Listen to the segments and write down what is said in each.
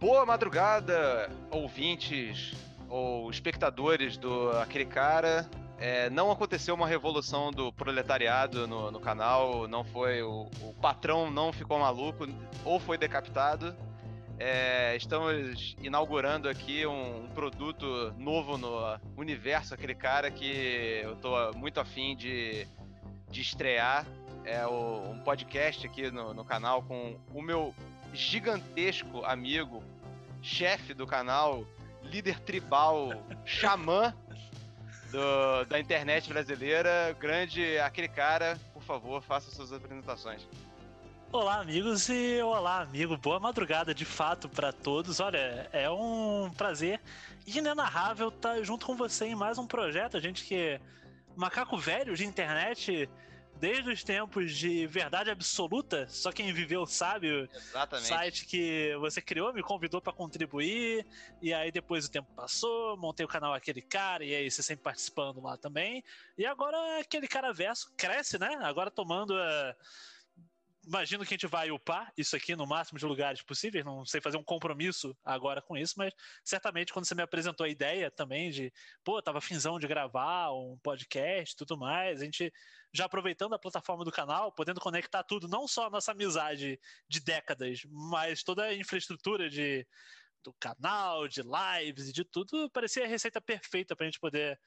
Boa madrugada, ouvintes ou espectadores do aquele cara. É, não aconteceu uma revolução do proletariado no, no canal, não foi o, o, patrão não ficou maluco ou foi decapitado. É, estamos inaugurando aqui um, um, produto novo no universo, aquele cara que eu tô muito afim de, de estrear. É o, um podcast aqui no, no canal com o meu gigantesco amigo, chefe do canal, líder tribal, xamã do, da internet brasileira, grande aquele cara, por favor, faça suas apresentações. Olá, amigos, e olá, amigo. Boa madrugada, de fato, para todos. Olha, é um prazer inenarrável estar junto com você em mais um projeto. A gente que macaco velho de internet desde os tempos de verdade absoluta, só quem viveu sabe. Exatamente. Site que você criou, me convidou para contribuir, e aí depois o tempo passou, montei o canal Aquele Cara, e aí você sempre participando lá também. E agora aquele cara verso cresce, né? Agora tomando a. Imagino que a gente vai upar isso aqui no máximo de lugares possíveis. Não sei fazer um compromisso agora com isso, mas certamente quando você me apresentou a ideia também de, pô, tava finzão de gravar um podcast tudo mais, a gente já aproveitando a plataforma do canal, podendo conectar tudo, não só a nossa amizade de décadas, mas toda a infraestrutura de do canal, de lives e de tudo, parecia a receita perfeita para a gente poder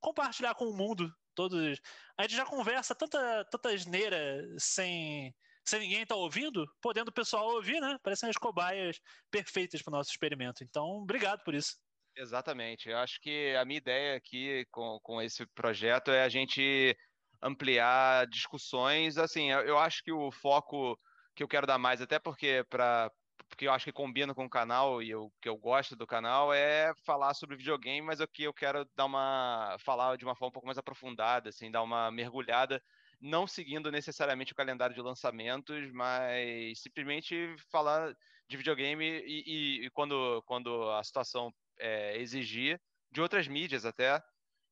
compartilhar com o mundo todos. A gente já conversa tanta, tanta asneira sem sem ninguém estar tá ouvindo, podendo o pessoal ouvir, né? Parecem as cobaias perfeitas para o nosso experimento. Então, obrigado por isso. Exatamente. Eu acho que a minha ideia aqui com, com esse projeto é a gente ampliar discussões. Assim, eu, eu acho que o foco que eu quero dar mais, até porque para porque eu acho que combina com o canal e o que eu gosto do canal é falar sobre videogame, mas aqui eu quero dar uma falar de uma forma um pouco mais aprofundada, assim, dar uma mergulhada não seguindo necessariamente o calendário de lançamentos, mas simplesmente falar de videogame e, e, e quando, quando a situação é, exigir, de outras mídias até,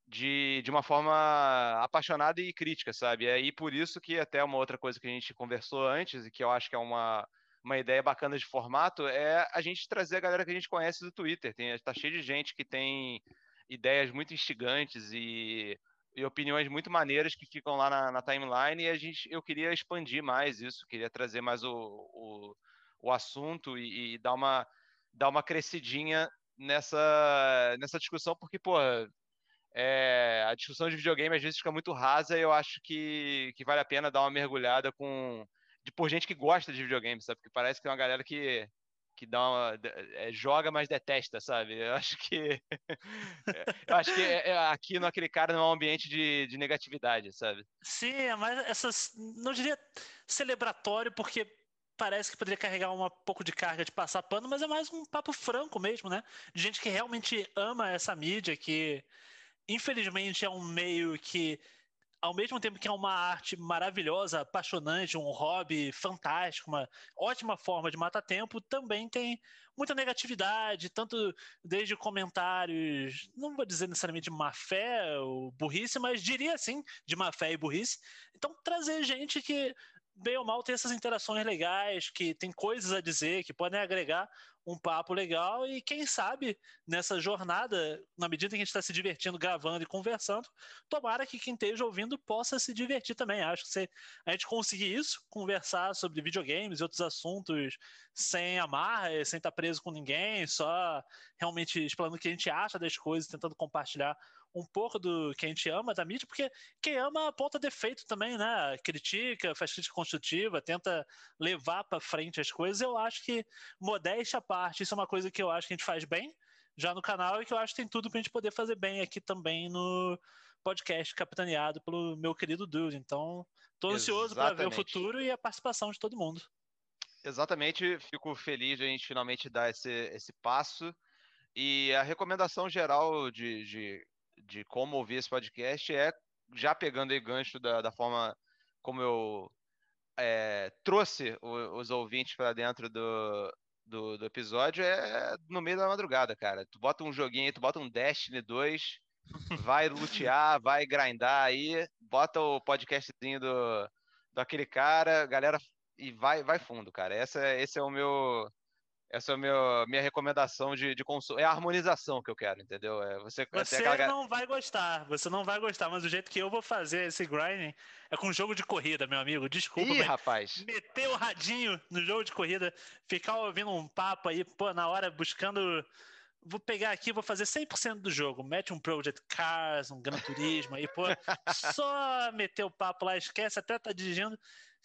de, de uma forma apaixonada e crítica, sabe? E aí por isso que até uma outra coisa que a gente conversou antes e que eu acho que é uma, uma ideia bacana de formato é a gente trazer a galera que a gente conhece do Twitter. Tem, tá cheio de gente que tem ideias muito instigantes e e opiniões muito maneiras que ficam lá na, na, timeline e a gente, eu queria expandir mais isso, queria trazer mais o, o, o assunto e, e, dar, uma, dar uma crescidinha nessa, nessa discussão, porque, pô, é, a discussão de videogame às vezes fica muito rasa e eu acho que, que vale a pena dar uma mergulhada com de, por gente que gosta de videogame, sabe? Porque parece que tem uma galera que que dá uma, é, joga, mas detesta, sabe? Eu acho que eu acho que é, é, aqui naquele cara não é um ambiente de, de negatividade, sabe? Sim, é mas essas não diria celebratório porque parece que poderia carregar um pouco de carga de passar pano, mas é mais um papo franco mesmo, né? De gente que realmente ama essa mídia, que infelizmente é um meio que ao mesmo tempo que é uma arte maravilhosa, apaixonante, um hobby fantástico, uma ótima forma de matar tempo, também tem muita negatividade, tanto desde comentários, não vou dizer necessariamente má fé ou burrice, mas diria assim, de má fé e burrice. Então, trazer gente que bem ou mal tem essas interações legais, que tem coisas a dizer, que podem agregar um papo legal e quem sabe nessa jornada, na medida que a gente está se divertindo gravando e conversando, tomara que quem esteja ouvindo possa se divertir também. Acho que se a gente conseguir isso, conversar sobre videogames e outros assuntos sem amarra, sem estar preso com ninguém, só realmente explanando o que a gente acha das coisas, tentando compartilhar um pouco do que a gente ama da mídia, porque quem ama aponta defeito também, né? Critica, faz crítica construtiva, tenta levar para frente as coisas. Eu acho que, modéstia à parte, isso é uma coisa que eu acho que a gente faz bem já no canal e que eu acho que tem tudo para a gente poder fazer bem aqui também no podcast capitaneado pelo meu querido Dude. Então, estou ansioso para ver o futuro e a participação de todo mundo. Exatamente, fico feliz de a gente finalmente dar esse, esse passo. E a recomendação geral de, de de como ouvir esse podcast é já pegando aí gancho da, da forma como eu é, trouxe o, os ouvintes para dentro do, do, do, episódio é no meio da madrugada, cara. Tu bota um joguinho, tu bota um Destiny 2, vai lutear, vai grindar aí, bota o podcastzinho do, do aquele cara, galera, e vai, vai fundo, cara. Essa, esse é o meu essa é a minha, minha recomendação de, de consumo. É a harmonização que eu quero, entendeu? É você você aquela... não vai gostar, você não vai gostar, mas o jeito que eu vou fazer esse grinding é com jogo de corrida, meu amigo. Desculpa, Ih, rapaz. Meter o radinho no jogo de corrida, ficar ouvindo um papo aí, pô, na hora buscando. Vou pegar aqui, vou fazer 100% do jogo. Mete um Project Cars, um Gran Turismo aí, pô. só meter o papo lá, esquece, até tá dirigindo.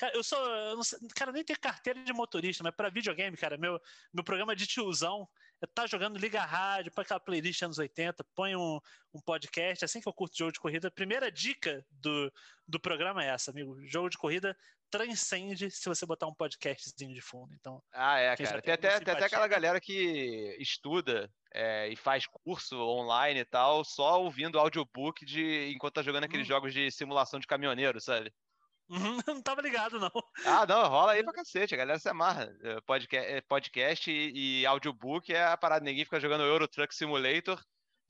Cara, eu sou. Eu não cara, nem tenho carteira de motorista, mas para videogame, cara, meu, meu programa de tiozão é tá jogando Liga Rádio, põe aquela playlist anos 80, põe um, um podcast, assim que eu curto jogo de corrida. A primeira dica do, do programa é essa, amigo. Jogo de corrida transcende se você botar um podcastzinho de fundo. Então, ah, é, cara. Tem até, tem até aquela galera que estuda é, e faz curso online e tal, só ouvindo audiobook de enquanto tá jogando aqueles hum. jogos de simulação de caminhoneiro, sabe? não tava ligado, não. Ah, não, rola aí pra cacete, a galera se amarra. É, podcast, é, podcast e, e audiobook é a parada, ninguém fica jogando Euro Truck Simulator,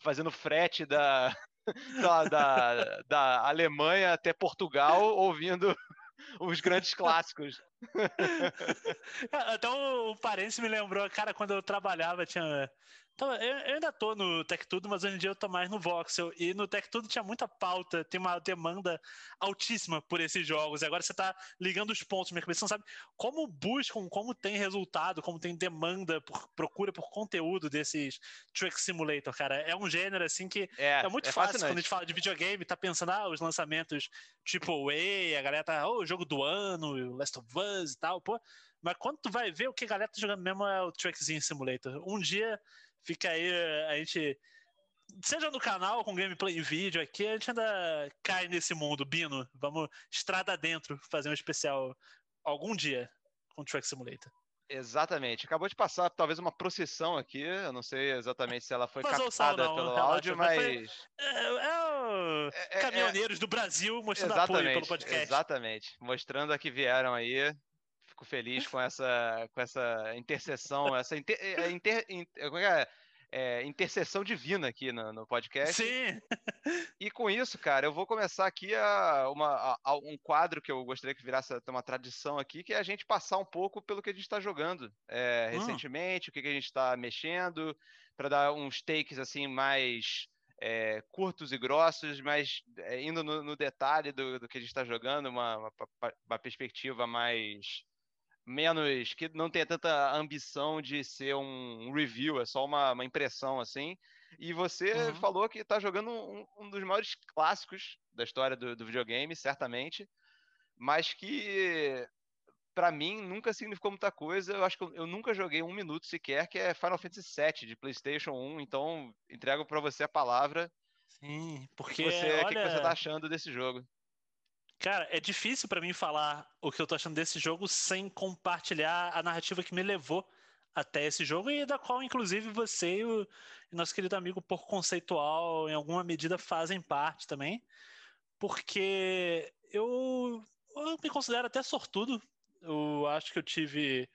fazendo frete da, da, da, da Alemanha até Portugal, ouvindo os grandes clássicos. Até o parente me lembrou, cara, quando eu trabalhava, tinha então, eu, eu ainda tô no Tech Tudo, mas hoje em dia eu tô mais no Voxel. E no Tech Tudo tinha muita pauta, tem uma demanda altíssima por esses jogos. E agora você tá ligando os pontos na minha cabeça. Você não sabe como buscam, como tem resultado, como tem demanda, por, procura por conteúdo desses Truck Simulator, cara. É um gênero, assim, que é, é muito é fácil fascinante. quando a gente fala de videogame, tá pensando, ah, os lançamentos tipo A, a galera tá, oh, o jogo do ano, Last of Us e tal, pô. Mas quando tu vai ver o que a galera tá jogando mesmo é o Truckzinho Simulator. Um dia Fica aí, a gente. Seja no canal com gameplay em vídeo aqui, a gente ainda cai nesse mundo. Bino, vamos estrada dentro fazer um especial algum dia com Truck Simulator. Exatamente. Acabou de passar talvez uma procissão aqui. Eu não sei exatamente se ela foi Vazou captada não, pelo áudio, mas. Foi... É, é, o... é, é caminhoneiros é... do Brasil mostrando apoio pelo podcast. Exatamente. Mostrando a que vieram aí. Fico feliz com essa, com essa interseção, essa inter, é, inter, inter, como é, é, intercessão divina aqui no, no, podcast. Sim. E com isso, cara, eu vou começar aqui a, uma, a, um quadro que eu gostaria que virasse uma tradição aqui, que é a gente passar um pouco pelo que a gente está jogando é, hum. recentemente, o que, que a gente está mexendo, para dar uns takes assim mais é, curtos e grossos, mas é, indo no, no, detalhe do, do que a gente está jogando, uma, uma, uma perspectiva mais menos que não tenha tanta ambição de ser um, review, é só uma, uma impressão assim. E você uhum. falou que está jogando um, um, dos maiores clássicos da história do, do videogame, certamente, mas que para mim nunca significou muita coisa. Eu acho que eu, eu, nunca joguei um minuto sequer, que é Final Fantasy VII de PlayStation 1. Então entrego para você a palavra. Sim, porque o que, você, olha... que, que você tá achando desse jogo? Cara, é difícil para mim falar o que eu tô achando desse jogo sem compartilhar a narrativa que me levou até esse jogo e da qual, inclusive, você e o nosso querido amigo por conceitual, em alguma medida, fazem parte também. Porque eu, eu me considero até sortudo. Eu acho que eu tive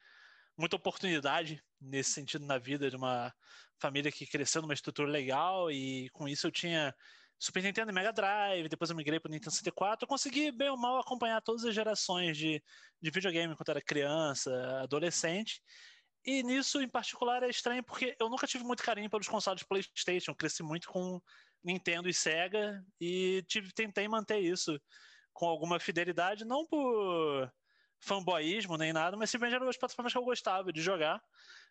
muita oportunidade nesse sentido na vida de uma família que cresceu numa estrutura legal e com isso eu tinha Super Nintendo e Mega Drive, depois eu migrei para o Nintendo 64. Eu consegui, bem ou mal, acompanhar todas as gerações de, de videogame quando era criança, adolescente. E nisso, em particular, é estranho porque eu nunca tive muito carinho pelos consoles PlayStation. Eu cresci muito com Nintendo e Sega e tive, tentei manter isso com alguma fidelidade, não por fanboyismo nem nada, mas simplesmente eram as plataformas que eu gostava de jogar.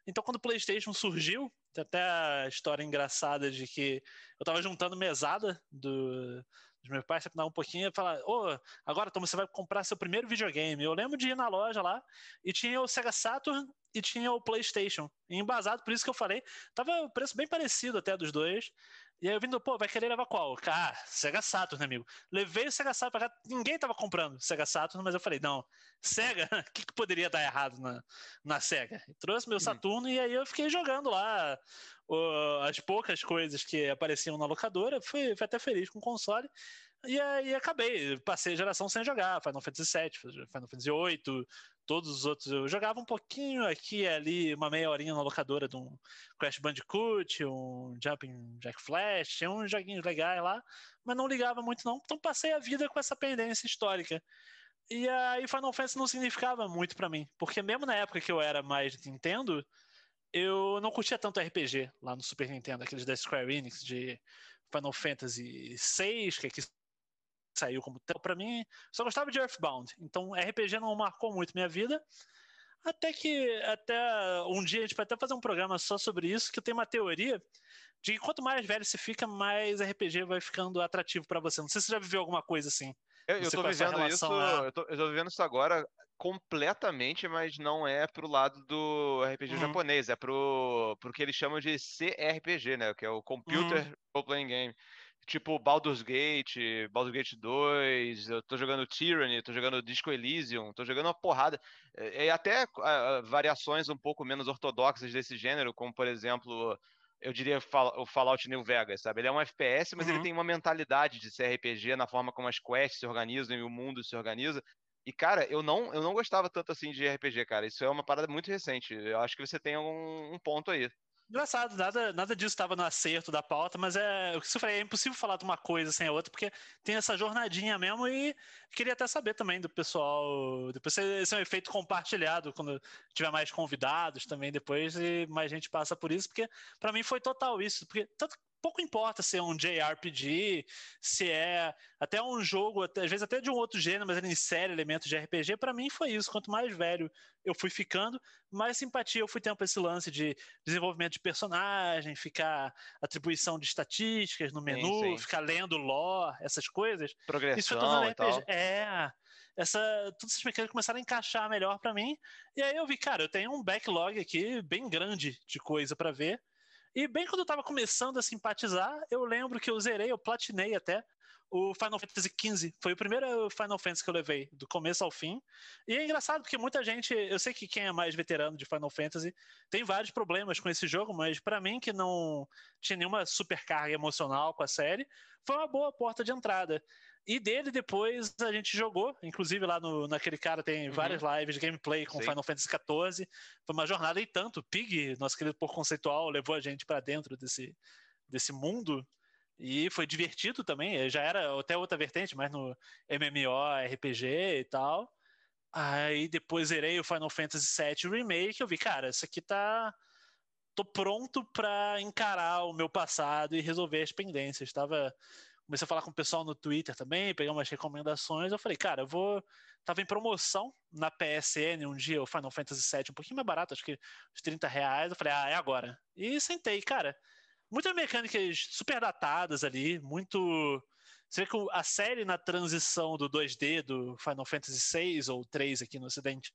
Então, quando o PlayStation surgiu, tem até a história engraçada de que eu tava juntando mesada do, dos meus pais, sempre dava um pouquinho e falar: Ô, oh, agora Tom, você vai comprar seu primeiro videogame. Eu lembro de ir na loja lá e tinha o Sega Saturn e tinha o PlayStation. E embasado, por isso que eu falei, tava o preço bem parecido até dos dois. E aí eu vindo, pô, vai querer levar qual? Ah, Sega Saturn, amigo. Levei o Sega Saturn pra cá, ninguém tava comprando Sega Saturn, mas eu falei, não, Sega, o que, que, poderia dar errado na, na Sega? E trouxe meu hum. Saturno hum. e aí eu fiquei jogando lá o, as poucas coisas que apareciam na locadora, fui, fui até feliz com o console. E aí acabei, passei a geração sem jogar, Final Fantasy VII, Final Fantasy VIII, todos os outros eu jogava um pouquinho aqui e ali, uma meia horinha na locadora de um Crash Bandicoot, um Jumping Jack Flash, tinha uns joguinhos legais lá, mas não ligava muito não, então passei a vida com essa pendência histórica. E aí Final Fantasy não significava muito para mim, porque mesmo na época que eu era mais Nintendo, eu não curtia tanto RPG lá no Super Nintendo, aqueles da Square Enix de Final Fantasy VI, que aqui saiu como para mim, só gostava de Earthbound. Então RPG não marcou muito minha vida. Até que até um dia a gente vai até fazer um programa só sobre isso, que eu tenho uma teoria de que quanto mais velho você fica, mais RPG vai ficando atrativo para você. Não sei se você já viveu alguma coisa assim. Eu, eu tô vivendo isso, a... eu, tô, eu tô vivendo isso agora completamente, mas não é pro lado do RPG uhum. japonês, é pro, pro que eles chamam de CRPG, né? Que é o Computer uhum. Role Playing Game. Tipo Baldur's Gate, Baldur's Gate 2, eu tô jogando Tyranny, tô jogando Disco Elysium, tô jogando uma porrada. E até uh, variações um pouco menos ortodoxas desse gênero, como por exemplo eu diria o Fallout New Vegas, sabe? Ele é um FPS, mas uhum. ele tem uma mentalidade de ser RPG na forma como as quests se organizam e o mundo se organiza. E, cara, eu não, eu não gostava tanto assim de RPG, cara. Isso é uma parada muito recente. Eu acho que você tem um, um ponto aí. Engraçado, nada, nada disso estava no acerto da pauta, mas é o que você falei, é impossível falar de uma coisa sem a outra, porque tem essa jornadinha mesmo e queria até saber também do pessoal, depois esse é um efeito compartilhado, quando tiver mais convidados também depois e mais gente passa por isso, porque para mim foi total isso, porque tanto pouco importa se é um JRPG, se é até um jogo, às vezes até de um outro gênero, mas ele insere elementos de RPG. Para mim foi isso. Quanto mais velho eu fui ficando, mais simpatia eu fui tendo para esse lance de desenvolvimento de personagem, ficar atribuição de estatísticas no menu, sim, sim. ficar lendo lore, essas coisas. Progressão isso foi RPG. É, essa, todas essas mecânicas começaram a encaixar melhor para mim. E aí eu vi, cara, eu tenho um backlog aqui bem grande de coisa para ver. E bem quando eu tava começando a simpatizar, eu lembro que eu zerei, eu platinei até o Final Fantasy XV. Foi o primeiro Final Fantasy que eu levei, do começo ao fim. E é engraçado porque muita gente, eu sei que quem é mais veterano de Final Fantasy tem vários problemas com esse jogo, mas para mim que não tinha nenhuma supercarga emocional com a série, foi uma boa porta de entrada. E dele depois a gente jogou, inclusive lá no, naquele cara tem uhum. várias lives de gameplay com Sim. Final Fantasy XIV. Foi uma jornada e tanto. Pig, nosso querido por conceitual, levou a gente para dentro desse, desse mundo. E foi divertido também. Já era até outra vertente, mas no MMO, RPG e tal. Aí depois zerei o Final Fantasy VII Remake. Eu vi, cara, isso aqui tá. Tô pronto para encarar o meu passado e resolver as pendências. Tava comecei a falar com o pessoal no Twitter também, pegar umas recomendações. Eu falei, cara, eu vou. Tava em promoção na PSN um dia, o Final Fantasy VII, um pouquinho mais barato, acho que uns 30 reais. Eu falei, ah, é agora. E sentei, cara. Muitas mecânicas super datadas ali, muito. Você vê que a série na transição do 2D do Final Fantasy VI ou 3 aqui no Ocidente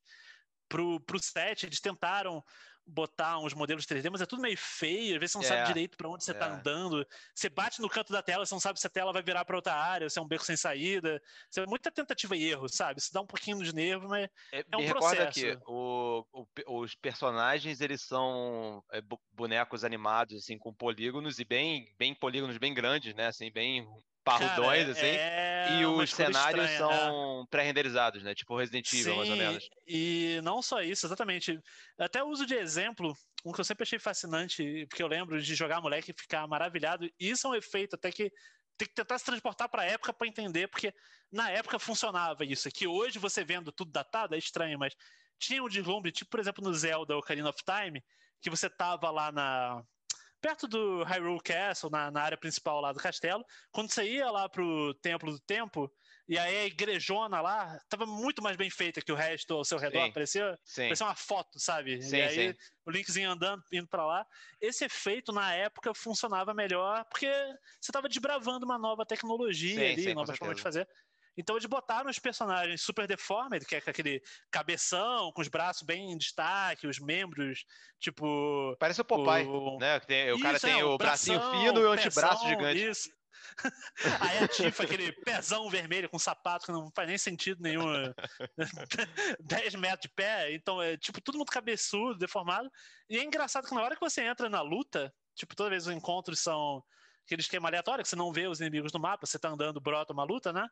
pro, pro 7, eles tentaram botar uns modelos 3D, mas é tudo meio feio, às vezes você não é, sabe direito para onde você está é. andando. Você bate no canto da tela, você não sabe se a tela vai virar para outra área, se é um beco sem saída. Você é muita tentativa e erro, sabe? Isso dá um pouquinho de nervo, mas é, é um processo. que o, o, os personagens, eles são é, bonecos animados, assim, com polígonos e bem, bem polígonos bem grandes, né? Assim, bem parrudões, Cara, assim. É e os cenários estranha, são é. pré-renderizados, né? Tipo Resident Evil, Sim, mais ou menos. E não só isso, exatamente. Até uso de exemplo, um que eu sempre achei fascinante, porque eu lembro de jogar moleque e ficar maravilhado. Isso é um efeito até que tem que tentar se transportar para a época para entender, porque na época funcionava isso. Que hoje você vendo tudo datado é estranho, mas tinha um deslumbre, tipo, por exemplo, no Zelda Ocarina of Time, que você tava lá na perto do Hyrule Castle, na, na, área principal lá do castelo. Quando você ia lá pro Templo do Tempo, e aí a igrejona lá tava muito mais bem feita que o resto ao seu redor. Sim, parecia, sim. parecia uma foto, sabe? Sim, e aí o Linkzinho andando, indo para lá. Esse efeito na época funcionava melhor porque você tava desbravando uma nova tecnologia ali, nova forma de fazer. Então eles botaram os personagens super deformed, que é aquele cabeção, com os braços bem em destaque, os membros, tipo. Parece o Popeye, o... né? Tem, o isso, cara tem é, o bracinho bração, fino e o antebraço gigante. Isso. Aí a Tifa, aquele pezão vermelho com sapato que não faz nem sentido nenhum. 10 metros de pé. Então, é tipo, todo mundo cabeçudo, deformado. E é engraçado que na hora que você entra na luta, tipo, toda vez os encontros são aquele esquema aleatório, que você não vê os inimigos no mapa, você tá andando, brota uma luta, né?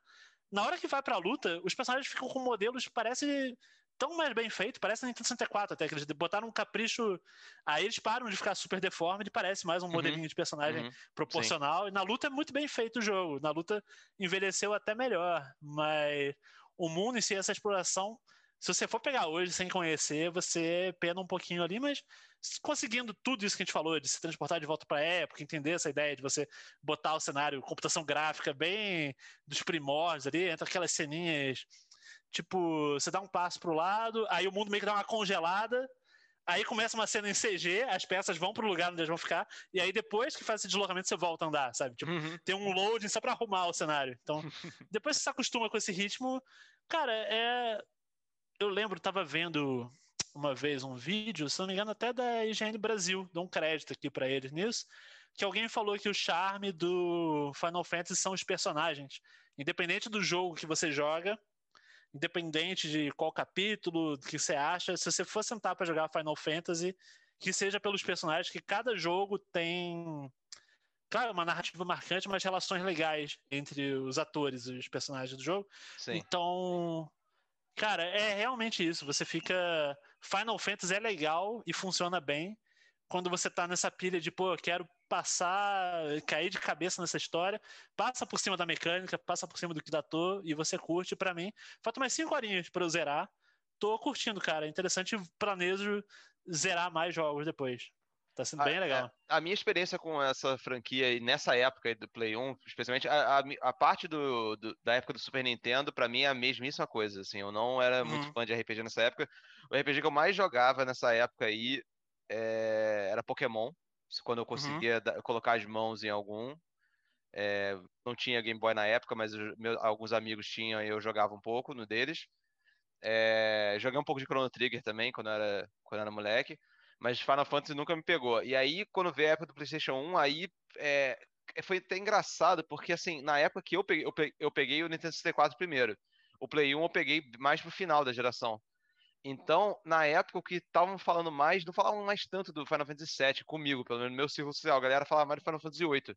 Na hora que vai pra luta, os personagens ficam com modelos que parece tão mais bem feito, parece Nintendo 64 até, que eles botaram um capricho. Aí eles param de ficar super deforme e parece mais um uhum, modelinho de personagem uhum, proporcional. Sim. E na luta é muito bem feito o jogo. Na luta envelheceu até melhor, mas o mundo em si, essa exploração, se você for pegar hoje sem conhecer, você pena um pouquinho ali, mas conseguindo tudo isso que a gente falou, de se transportar de volta para a época, entender essa ideia de você botar o cenário, computação gráfica bem dos primórdios ali, entre aquelas ceninhas, tipo, você dá um passo para o lado, aí o mundo meio que dá uma congelada, aí começa uma cena em CG, as peças vão para o lugar onde elas vão ficar, e aí depois que faz esse deslocamento você volta a andar, sabe? Tipo, uhum. tem um loading só para arrumar o cenário. Então, depois que você se acostuma com esse ritmo, cara, é eu lembro, estava vendo uma vez um vídeo, se não me engano, até da IGN Brasil, dou um crédito aqui para eles nisso, que alguém falou que o charme do Final Fantasy são os personagens. Independente do jogo que você joga, independente de qual capítulo que você acha, se você for sentar para jogar Final Fantasy, que seja pelos personagens, que cada jogo tem claro, uma narrativa marcante, mas relações legais entre os atores e os personagens do jogo. Sim. Então, Cara, é realmente isso. Você fica. Final Fantasy é legal e funciona bem quando você tá nessa pilha de, pô, eu quero passar, cair de cabeça nessa história, passa por cima da mecânica, passa por cima do que datou e você curte. para mim, falta mais cinco horinhas para eu zerar. Tô curtindo, cara. É interessante, planejo zerar mais jogos depois. Tá sendo bem a, legal. A, a, minha experiência com essa franquia nessa época do Play 1, especialmente a, a, a parte do, do, da época do Super Nintendo, para mim é a mesmíssima coisa. Assim, eu não era muito uhum. fã de RPG nessa época. O RPG que eu mais jogava nessa época aí é, era Pokémon. Quando eu uhum. conseguia uhum. da, colocar as mãos em algum. É, não tinha Game Boy na época, mas meu, alguns amigos tinham e eu jogava um pouco no deles. É, joguei um pouco de Chrono Trigger também quando eu era, quando eu era moleque. Mas Final Fantasy nunca me pegou. E aí, quando veio a época do PlayStation 1, aí é, foi até engraçado, porque assim, na época que eu peguei, eu peguei, eu peguei o Nintendo 64 primeiro. O Play 1 eu peguei mais pro final da geração. Então, na época, o que estavam falando mais, não falavam mais tanto do Final Fantasy VII comigo, pelo menos no meu círculo social. A galera falava mais do Final Fantasy VIII,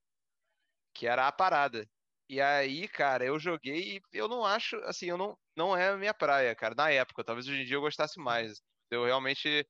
que era a parada. E aí, cara, eu joguei e eu não acho, assim, eu não, não é a minha praia, cara, na época. Talvez hoje em dia eu gostasse mais. Eu realmente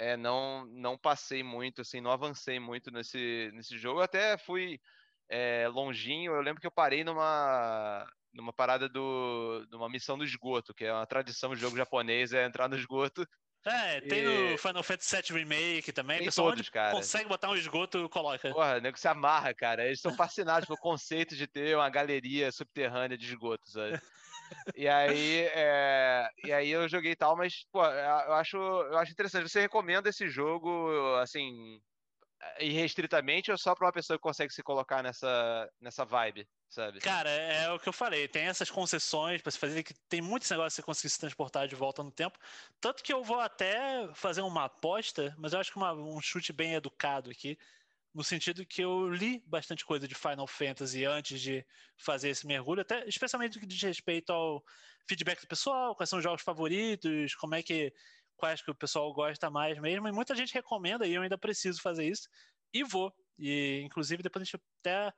é, não, não passei muito, assim, não avancei muito nesse, nesse jogo. Eu até fui é, longinho. Eu lembro que eu parei numa, numa parada do, numa missão do esgoto, que é uma tradição de jogo japonês, é entrar no esgoto. É, tem e... no Final Fantasy VII Remake também. Tem pessoal todos, cara. consegue botar um esgoto, coloca. Porra, o nego se amarra, cara. Eles são fascinados pelo conceito de ter uma galeria subterrânea de esgoto, sabe? E aí, é, e aí eu joguei tal, mas pô, eu acho, eu acho interessante. Você recomenda esse jogo, assim, irrestritamente ou só para uma pessoa que consegue se colocar nessa, nessa vibe, sabe? Cara, é, é o que eu falei. Tem essas concessões para se fazer que tem muitos negócios que você conseguir se transportar de volta no tempo. Tanto que eu vou até fazer uma aposta, mas eu acho que uma, um chute bem educado aqui no sentido que eu li bastante coisa de Final Fantasy antes de fazer esse mergulho, até especialmente no que diz respeito ao feedback do pessoal, quais são os jogos favoritos, como é que quais que o pessoal gosta mais mesmo, e muita gente recomenda e eu ainda preciso fazer isso e vou. E inclusive depois a gente até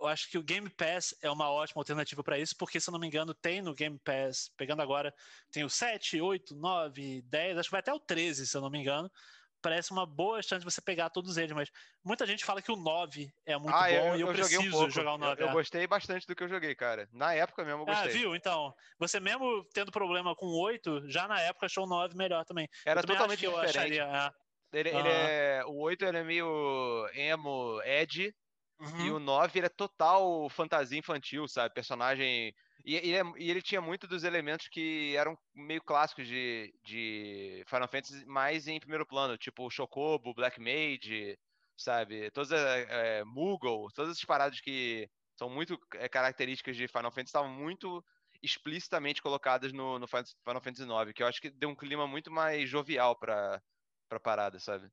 eu acho que o Game Pass é uma ótima alternativa para isso, porque se eu não me engano, tem no Game Pass, pegando agora, tem o 7, 8, 9, 10, acho que vai até o 13, se eu não me engano parece uma boa chance de você pegar todos eles, mas muita gente fala que o 9 é muito ah, bom eu, e eu, eu preciso um jogar o 9. Eu, eu, é. gostei bastante do que eu joguei, cara. Na época mesmo eu ah, gostei. Ah, viu? Então, você mesmo tendo problema com o 8, já na época achou o 9 melhor também. Era totalmente diferente. Acharia, é. ele, ele é, o 8 ele é meio emo, edge, uhum. e o 9 ele é total fantasia infantil, sabe? Personagem e, e, é, e, ele tinha muito dos elementos que eram meio clássicos de, de Final Fantasy, mais em primeiro plano, tipo o Chocobo, Black Mage, sabe? Todas é, Moogle, todas essas paradas que são muito é, características de Final Fantasy estavam muito explicitamente colocadas no, no Final Fantasy IX, que eu acho que deu um clima muito mais jovial para pra parada, sabe?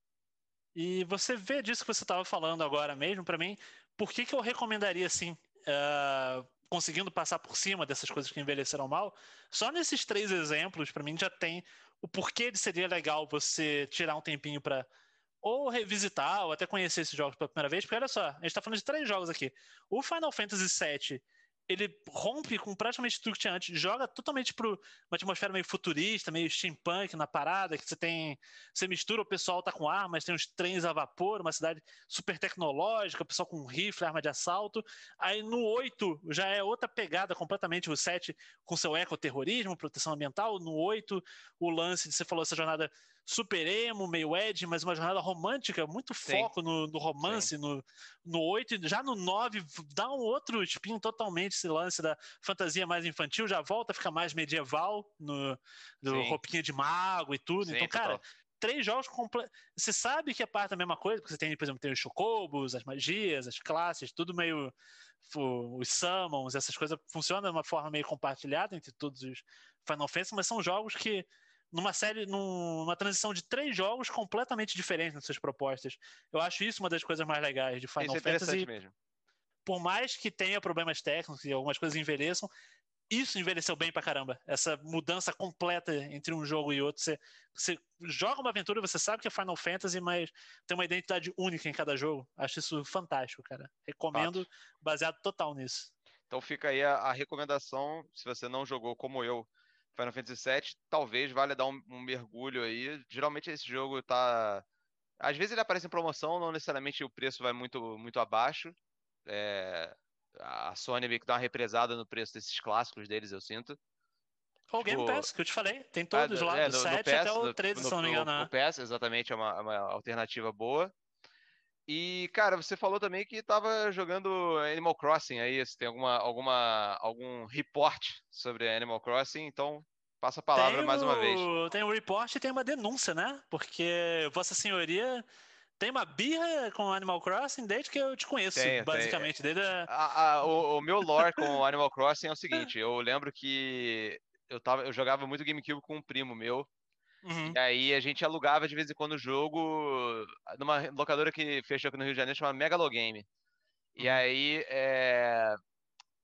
E você vê disso que você estava falando agora mesmo, para mim, por que, que eu recomendaria, assim, uh, conseguindo passar por cima dessas coisas que envelheceram mal, só nesses três exemplos, para mim, já tem o porquê de seria legal você tirar um tempinho para ou revisitar, ou até conhecer esses jogos pela primeira vez, porque olha só, a gente está falando de três jogos aqui. O Final Fantasy VII, ele rompe com praticamente tudo que tinha antes, joga totalmente para uma atmosfera meio futurista, meio steampunk na parada, que você tem. Você mistura, o pessoal tá com armas, tem uns trens a vapor, uma cidade super tecnológica, o pessoal com rifle, arma de assalto. Aí no 8 já é outra pegada completamente, o 7 com seu ecoterrorismo, proteção ambiental. No 8, o lance de você falou essa jornada super emo, meio Ed, mas uma jornada romântica, muito foco no, no, romance, no, no 8, já no 9 dá um outro espinho totalmente esse lance da fantasia mais infantil, já volta a ficar mais medieval, no, do roupinha de mago e tudo. Sim, então, cara, três jogos completos. Você sabe que é parte da mesma coisa, porque você tem, por exemplo, tem os chocobos, as magias, as classes, tudo meio. Os summons, essas coisas funcionam de uma forma meio compartilhada entre todos os Final Fantasy, mas são jogos que numa série, numa transição de três jogos completamente diferentes nas suas propostas. Eu acho isso uma das coisas mais legais de Final isso é Fantasy. Mesmo. Por mais que tenha problemas técnicos e algumas coisas envelheçam, isso envelheceu bem pra caramba. Essa mudança completa entre um jogo e outro. Você, você joga uma aventura, você sabe que é Final Fantasy, mas tem uma identidade única em cada jogo. Acho isso fantástico, cara. Recomendo, Fato. baseado total nisso. Então fica aí a, a recomendação, se você não jogou como eu, Final Fantasy VII, talvez valha dar um, um, mergulho aí. Geralmente esse jogo tá. Às vezes ele aparece em promoção, não necessariamente o preço vai muito, muito abaixo. É... A Sony meio que dá uma represada no preço desses clássicos deles, eu sinto. Ou o Game tipo, Pass, que eu te falei. Tem todos ah, lá, é, do no, 7 no PS, até o 13, no, se não me engano. O PS, exatamente, é uma, é uma alternativa boa. E, cara, você falou também que estava jogando Animal Crossing aí. Você tem alguma, alguma, algum report sobre Animal Crossing? Então, passa a palavra tem mais uma vez. Tem um report e tem uma denúncia, né? Porque Vossa Senhoria tem uma birra com Animal Crossing desde que eu te conheço, tem, basicamente. Tem. Desde a... A, a, o, o, meu lore com Animal Crossing é o seguinte: eu lembro que eu, tava, eu jogava muito GameCube com um primo meu. Uhum. E aí a gente alugava de vez em quando o jogo numa locadora que fechou aqui no Rio de Janeiro, chamada Megalogame. E uhum. aí é,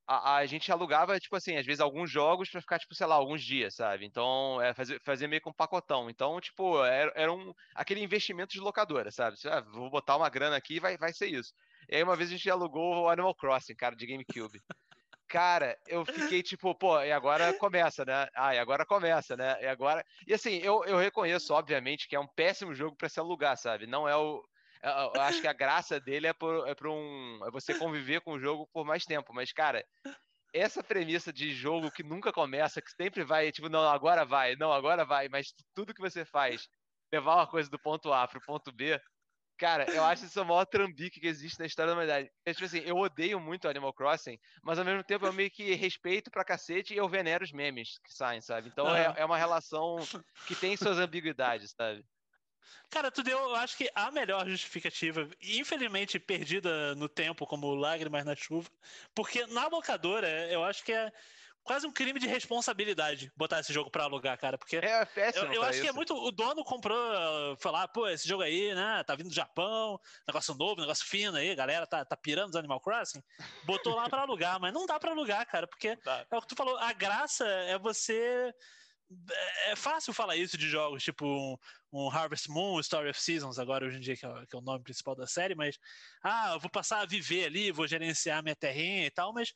a, a, gente alugava, tipo assim, às vezes alguns jogos para ficar, tipo, sei lá, alguns dias, sabe? Então, é, fazer, fazer meio que um pacotão. Então, tipo, era, era um, aquele investimento de locadora, sabe? Ah, vou botar uma grana aqui e vai, vai ser isso. E aí uma vez a gente alugou o Animal Crossing, cara, de GameCube. Cara, eu fiquei tipo, pô, e agora começa, né? Ah, e agora começa, né? E agora. E assim, eu, eu reconheço, obviamente, que é um péssimo jogo para se alugar, sabe? Não é o. Eu acho que a graça dele é por, é por um. É você conviver com o jogo por mais tempo. Mas, cara, essa premissa de jogo que nunca começa, que sempre vai, tipo, não, agora vai, não, agora vai, mas tudo que você faz, levar uma coisa do ponto A pro ponto B, Cara, eu acho isso o maior trambique que existe na história da humanidade. É, tipo assim, eu odeio muito Animal Crossing, mas ao mesmo tempo eu meio que respeito pra cacete e eu venero os memes que saem, sabe? Então uhum. é, é uma relação que tem suas ambiguidades, sabe? Cara, tu deu, eu acho que a melhor justificativa, infelizmente perdida no tempo, como lágrimas na chuva, porque na locadora, eu acho que é quase um crime de responsabilidade botar esse jogo pra alugar, cara. Porque é péssimo. Eu, eu acho isso. que é muito. O dono comprou, falar, pô, esse jogo aí, né? Tá vindo do Japão, negócio novo, negócio fino aí, galera tá, tá pirando os Animal Crossing. Botou lá pra alugar, mas não dá pra alugar, cara, porque é o que tu falou, a graça é você. É, é fácil falar isso de jogos, tipo um, um, Harvest Moon, Story of Seasons, agora hoje em dia, que é, que é o nome principal da série, mas ah, eu vou passar a viver ali, vou gerenciar minha terrinha e tal, mas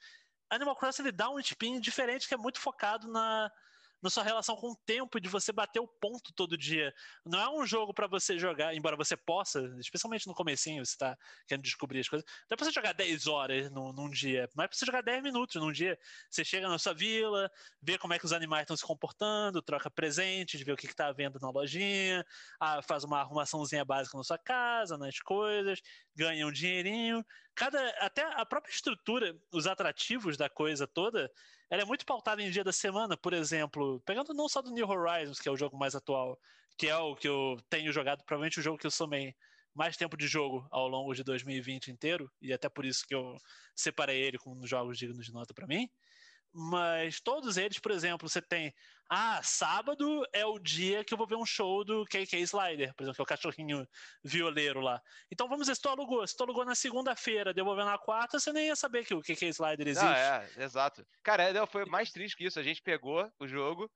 Animal Crossing ele dá um spin diferente que é muito focado na, na sua relação com o tempo de você bater o ponto todo dia. Não é um jogo para você jogar, embora você possa, especialmente no comecinho, você tá querendo descobrir as coisas. Dá pra você jogar 10 horas num, num dia, mas é pra você jogar 10 minutos num dia. Você chega na sua vila, vê como é que os animais estão se comportando, troca presentes, vê o que, que tá na lojinha, ah, faz uma arrumaçãozinha básica na sua casa, nas coisas, ganha um dinheirinho. Cada, até a própria estrutura, os atrativos da coisa toda, ela é muito pautada em dia da semana, por exemplo, pegando não só do New Horizons, que é o jogo mais atual, que é o que eu tenho jogado, provavelmente o jogo que eu somei mais tempo de jogo ao longo de 2020 inteiro, e até por isso que eu separei ele com jogos dignos de nota para mim mas todos eles, por exemplo, você tem. Ah, sábado é o dia que eu vou ver um show do KK Slider, por exemplo, que é o cachorrinho violeiro lá. Então vamos ver se tu alugou. Se tu alugou na segunda-feira, devolveu na quarta, você nem ia saber que o KK Slider existe. Ah, é, exato. Cara, é, foi mais triste que isso. A gente pegou o jogo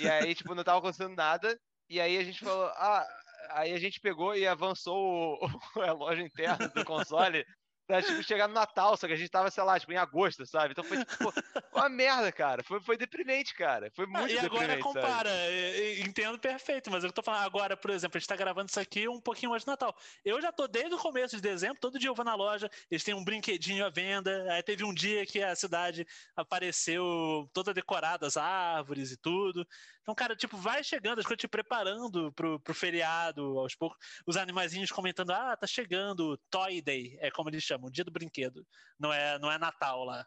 e aí, tipo, não tava acontecendo nada. E aí a gente falou, ah, aí a gente pegou e avançou o, o relógio interno do console Tá, tipo, chegar no Natal, só que a gente tava, sei lá, tipo, em agosto, sabe? Então foi, tipo, uma merda, cara. Foi, foi deprimente, cara. Foi muito E agora deprimente, compara, é, é, entendo perfeito, mas eu tô falando agora, por exemplo, a gente tá gravando isso aqui um pouquinho antes do Natal. Eu já tô desde o começo de dezembro, todo dia eu vou na loja, eles têm um brinquedinho à venda. Aí teve um dia que a cidade apareceu toda decorada, as árvores e tudo. Então, cara, tipo, vai chegando, as coisas te preparando pro, pro feriado, aos poucos. Os animaizinhos comentando, ah, tá chegando, Toy Day, é como eles chamam, o dia do brinquedo. Não é, não é Natal lá.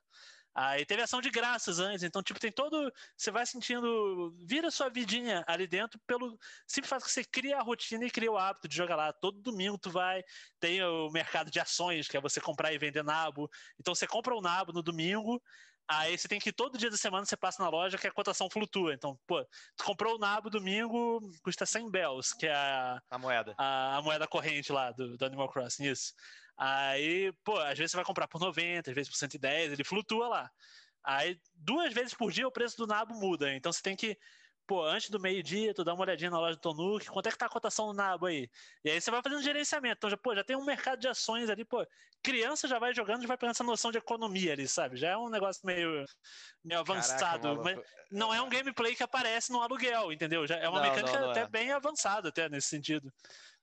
Aí teve ação de graças antes, então, tipo, tem todo. Você vai sentindo. Vira sua vidinha ali dentro pelo. Sempre faz que você cria a rotina e cria o hábito de jogar lá. Todo domingo tu vai. Tem o mercado de ações, que é você comprar e vender nabo. Então você compra o nabo no domingo. Aí você tem que todo dia da semana você passa na loja que a cotação flutua. Então, pô, tu comprou o nabo domingo, custa 100 bells, que é a, a moeda. A, a, moeda corrente lá do, do Animal Crossing, isso. Aí, pô, às vezes você vai comprar por 90, às vezes por 110, ele flutua lá. Aí, duas vezes por dia o preço do nabo muda. Então você tem que, pô, antes do meio-dia, tu dá uma olhadinha na loja do Tonuki, quanto é que tá a cotação do nabo aí? E aí você vai fazendo gerenciamento. Então, já, pô, já tem um mercado de ações ali, pô. Criança já vai jogando, já vai pegando essa noção de economia ali, sabe? Já é um negócio meio, meio avançado. Caraca, mas não é um gameplay que aparece no aluguel, entendeu? Já é uma não, mecânica não, não até é. bem avançada, até nesse sentido.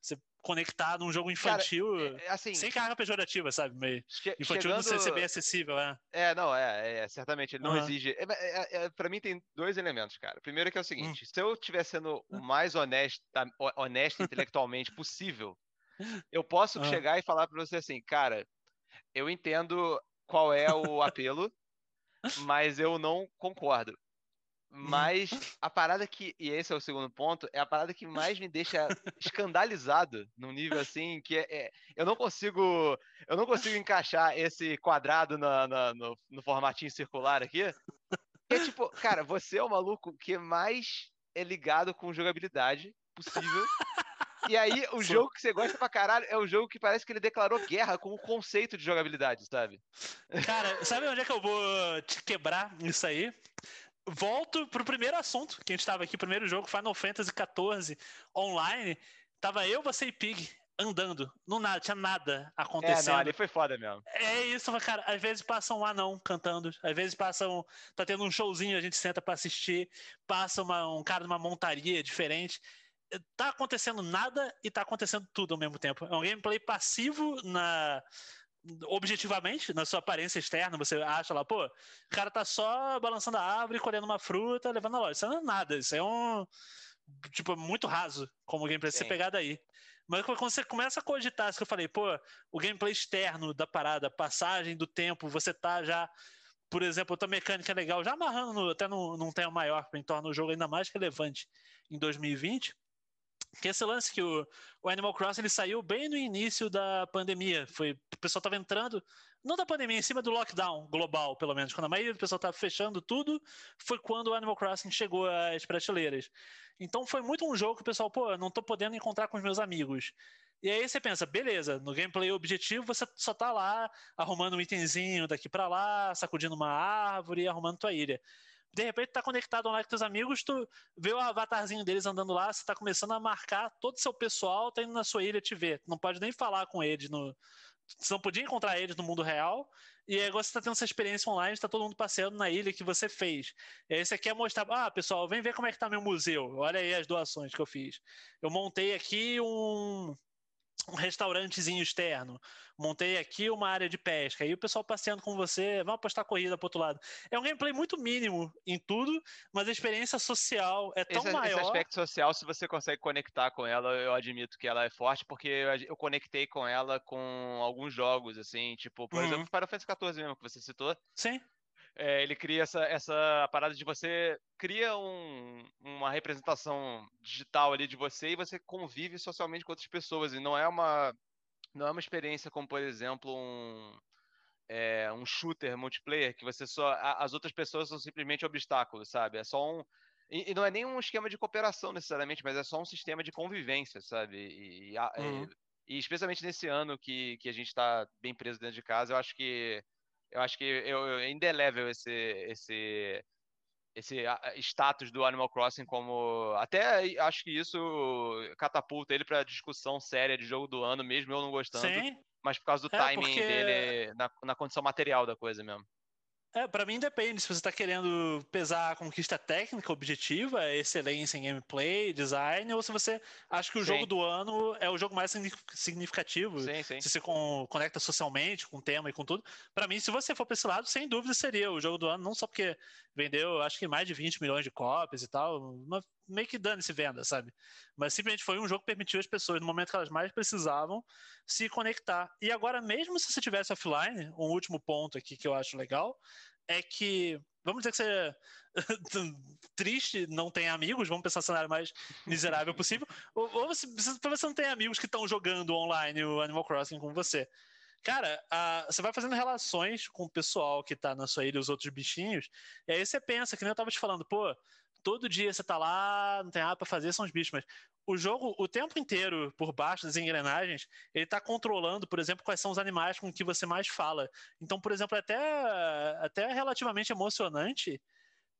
Você conectar num jogo infantil Cara, é, é, assim, sem carga pejorativa, sabe? Meio infantil chegando... não ser bem acessível, é. É, não, é, é certamente, ele não uhum. exige. É, é, é, pra mim tem dois elementos, cara. Primeiro que é o seguinte, hum. se eu estiver sendo o hum. mais honesto, honesto intelectualmente possível, eu posso uhum. chegar e falar pra você assim, cara, eu entendo qual é o apelo, mas eu não concordo. Uhum. Mas a parada que, e esse é o segundo ponto, é a parada que mais me deixa escandalizado num nível assim que é, é, eu não consigo eu não consigo encaixar esse quadrado na, na, no, no formatinho circular aqui. É tipo, cara, você é o maluco que mais é ligado com jogabilidade possível. E aí, o jogo que você gosta pra caralho é o jogo que parece que ele declarou guerra com o conceito de jogabilidade, sabe? Cara, sabe onde é que eu vou te quebrar isso aí? Volto pro primeiro assunto que a gente estava aqui, primeiro jogo, Final Fantasy XIV online. Tava eu, você e Pig andando, no nada, tinha nada acontecendo. É, não, ali foi foda mesmo. É isso, cara. Às vezes passa um anão cantando, às vezes passa um. Tá tendo um showzinho, a gente senta para assistir, passa uma, um cara numa montaria diferente. Tá acontecendo nada e tá acontecendo tudo ao mesmo tempo. É um gameplay passivo na objetivamente, na sua aparência externa, você acha lá, pô, o cara tá só balançando a árvore, colhendo uma fruta, levando a loja. Isso não é nada, isso é um. Tipo, muito raso como gameplay ser pegado aí. Mas quando você começa a cogitar isso que eu falei, pô, o gameplay externo da parada, passagem do tempo, você tá já. Por exemplo, outra mecânica legal, já amarrando até num, num tema maior, que torna o jogo ainda mais relevante em 2020 que esse lance que o, o Animal Crossing ele saiu bem no início da pandemia. Foi, o pessoal estava entrando, não da pandemia, em cima do lockdown global, pelo menos. Quando a maioria do pessoal estava fechando tudo, foi quando o Animal Crossing chegou às prateleiras. Então foi muito um jogo que o pessoal, pô, não estou podendo encontrar com os meus amigos. E aí você pensa, beleza, no gameplay objetivo você só tá lá arrumando um itemzinho daqui para lá, sacudindo uma árvore e arrumando tua ilha de repente tá conectado online com teus amigos, tu vê o avatarzinho deles andando lá, você tá começando a marcar todo o seu pessoal, tá indo na sua ilha te ver. não pode nem falar com eles no. Você não podia encontrar eles no mundo real, e agora você está tendo essa experiência online, está todo mundo passeando na ilha que você fez. E aí você quer mostrar, ah, pessoal, vem ver como é que tá meu museu. Olha aí as doações que eu fiz. Eu montei aqui um, um restaurantezinho externo. Montei aqui uma área de pesca. Aí o pessoal passeando com você, vamos apostar corrida pro outro lado. É um gameplay muito mínimo em tudo, mas a experiência social é tão esse, maior. Esse aspecto social, se você consegue conectar com ela, eu admito que ela é forte, porque eu, conectei com ela com alguns jogos, assim, tipo, por uhum. exemplo, Final Fantasy XIV mesmo, que você citou. Sim. É, ele cria essa, essa parada de você cria um, uma representação digital ali de você e você convive socialmente com outras pessoas. E não é uma não é uma experiência como por exemplo um é, um shooter multiplayer que você só as outras pessoas são simplesmente obstáculos sabe? É só um e, e não é nem um esquema de cooperação necessariamente mas é só um sistema de convivência sabe? E, e, uhum. e, e especialmente nesse ano que, que a gente está bem preso dentro de casa eu acho que eu acho que eu, eu, é indelével esse, esse, esse status do Animal Crossing como até acho que isso catapulta ele para discussão séria de jogo do ano, mesmo eu não gostando. Sim. Mas por causa do é, timing porque... dele na, na condição material da coisa mesmo. É, pra mim depende. Se você tá querendo pesar a conquista técnica objetiva, excelência em gameplay, design, ou se você acha que o sim. jogo do ano é o jogo mais significativo. Sim, sim. Se você conecta socialmente com o tema e com tudo. Para mim, se você for pra esse lado, sem dúvida seria o jogo do ano, não só porque vendeu, acho que mais de 20 milhões de cópias e tal. Uma, meio que dane-se venda, sabe? Mas simplesmente foi um jogo que permitiu as pessoas, no momento que elas mais precisavam, se conectar. E agora, mesmo se você tivesse offline, um último ponto aqui que eu acho legal, é que, vamos dizer que você triste, não tem amigos, vamos pensar no cenário mais miserável possível, ou, ou você, você não tem amigos que estão jogando online o Animal Crossing com você. Cara, a, você vai fazendo relações com o pessoal que tá na sua ilha, os outros bichinhos, e aí você pensa, que nem eu tava te falando, pô, todo dia você tá lá, não tem nada para fazer, são os bichos, mas o jogo, o tempo inteiro, por baixo das engrenagens, ele tá controlando, por exemplo, quais são os animais com que você mais fala. Então, por exemplo, é até, até relativamente emocionante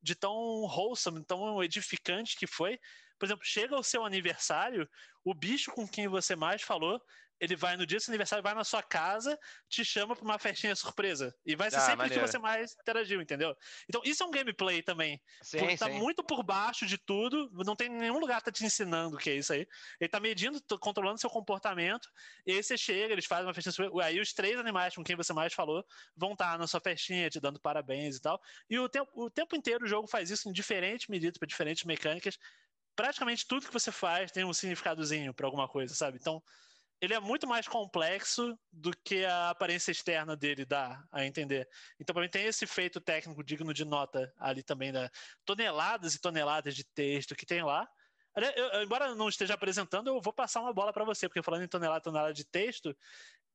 de tão wholesome, tão edificante que foi. Por exemplo, chega o seu aniversário, o bicho com quem você mais falou ele vai no dia do seu aniversário, vai na sua casa, te chama pra uma festinha surpresa. E vai ser ah, sempre maneiro. que você mais interagiu, entendeu? Então, isso é um gameplay também. Sim, porque tá sim. muito por baixo de tudo, não tem nenhum lugar que tá te ensinando o que é isso aí. Ele tá medindo, controlando seu comportamento, e aí você chega, eles fazem uma festinha surpresa. Aí os três animais com quem você mais falou vão estar tá na sua festinha, te dando parabéns e tal. E o tempo, o tempo inteiro o jogo faz isso em diferentes medidas, para diferentes mecânicas. Praticamente tudo que você faz tem um significadozinho para alguma coisa, sabe? Então, ele é muito mais complexo do que a aparência externa dele dá a entender. Então, para mim, tem esse feito técnico digno de nota ali também, da toneladas e toneladas de texto que tem lá. Eu, embora eu não esteja apresentando, eu vou passar uma bola para você, porque falando em tonelada, tonelada de texto,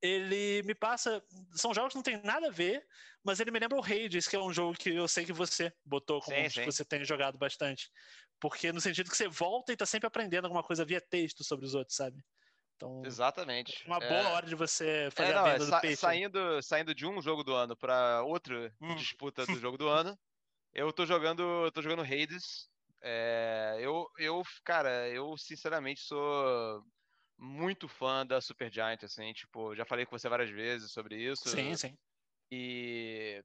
ele me passa. São jogos que não tem nada a ver, mas ele me lembra o Hades, que é um jogo que eu sei que você botou como sim, sim. que você tem jogado bastante. Porque no sentido que você volta e tá sempre aprendendo alguma coisa via texto sobre os outros, sabe? Então, Exatamente. Uma boa é... hora de você fazer é, não, a venda é, sa do peixe. Saindo, saindo de um jogo do ano para outra hum. disputa do jogo do ano, eu tô jogando, tô jogando Hades. É, eu, eu, cara, eu sinceramente sou muito fã da Super Giant, assim, tipo, já falei com você várias vezes sobre isso. Sim, sim. E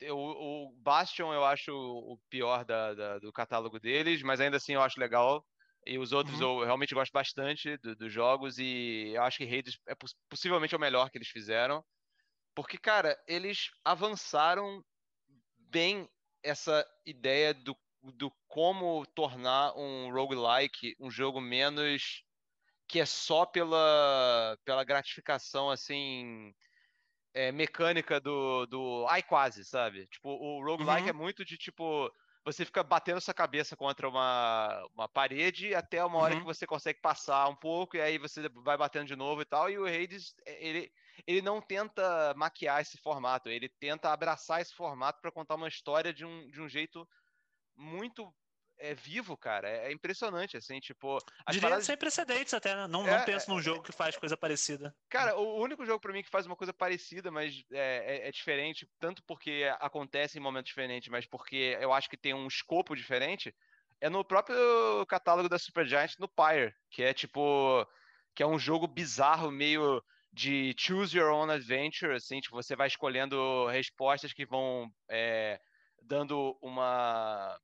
eu, o Bastion eu acho o pior da, da, do catálogo deles, mas ainda assim eu acho legal. E os outros uhum. eu realmente gosto bastante dos do jogos e eu acho que Hades é possivelmente o melhor que eles fizeram. Porque, cara, eles avançaram bem essa ideia do, do como tornar um roguelike um jogo menos que é só pela, pela gratificação, assim, é, mecânica do, do ai quase, sabe? Tipo, o roguelike uhum. é muito de, tipo, você fica batendo sua cabeça contra uma, uma parede até uma hora uhum. que você consegue passar um pouco e aí você vai batendo de novo e tal. E o Hades, é, ele, ele não tenta maquiar esse formato, ele tenta abraçar esse formato para contar uma história de um, de um jeito muito é vivo, cara. É, é impressionante, assim, tipo. Diria paradas... sem precedentes até, né? Não, é, não penso num é, jogo que faz coisa parecida. Cara, o único jogo para mim que faz uma coisa parecida, mas é, é, é, diferente, tanto porque acontece em momentos diferentes, mas porque eu acho que tem um escopo diferente, é no próprio catálogo da Supergiant no Pyre, que é tipo. que é um jogo bizarro, meio de choose your own adventure, assim, tipo, você vai escolhendo respostas que vão é, dando uma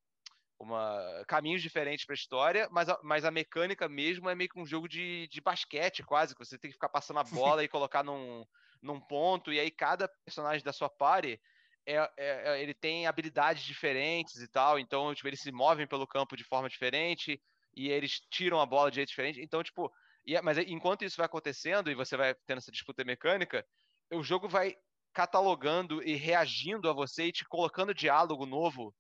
uma caminhos diferentes para a história, mas a, mas a mecânica mesmo é meio que um jogo de, de basquete, quase, que você tem que ficar passando a bola e colocar num, num ponto, e aí cada personagem da sua party é, é, é, ele tem habilidades diferentes e tal, então tipo, eles se movem pelo campo de forma diferente e eles tiram a bola de jeito diferente. Então, tipo, e, é, mas enquanto isso vai acontecendo e você vai tendo essa disputa mecânica, o jogo vai catalogando e reagindo a você e te colocando diálogo novo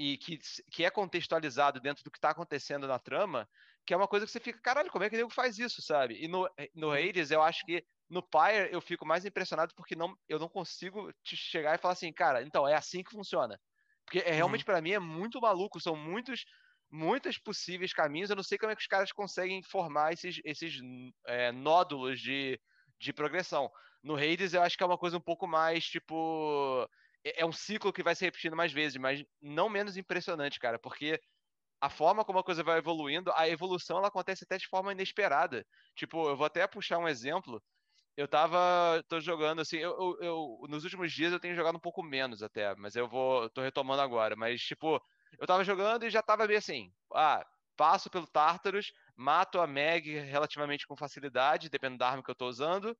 e que, que é contextualizado dentro do que está acontecendo na trama, que é uma coisa que você fica, caralho, como é que o nego faz isso, sabe? E no, eh, no Hades, eu acho que no Pyre eu fico mais impressionado porque não, eu não consigo te chegar e falar assim, cara, então é assim que funciona. Porque é, realmente uhum. para mim é muito maluco, são muitos muitos possíveis caminhos, eu não sei como é que os caras conseguem formar esses, esses é, nódulos de, de progressão. No Hades eu acho que é uma coisa um pouco mais, tipo, é, é um ciclo que vai se repetindo mais vezes, mas não menos impressionante, cara, porque a forma como a coisa vai evoluindo, a evolução ela acontece até de forma inesperada. Tipo, eu vou até puxar um exemplo. Eu tava. tô jogando assim. Eu, eu, eu, nos últimos dias eu tenho jogado um pouco menos até, mas eu vou. tô retomando agora. Mas, tipo, eu tava jogando e já tava bem assim. Ah, passo pelo Tartarus, mato a Meg relativamente com facilidade, dependendo da arma que eu tô usando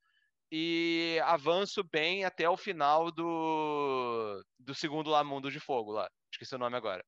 e avanço bem até o final do, do segundo lá, Mundo de Fogo lá. Esqueci o nome agora.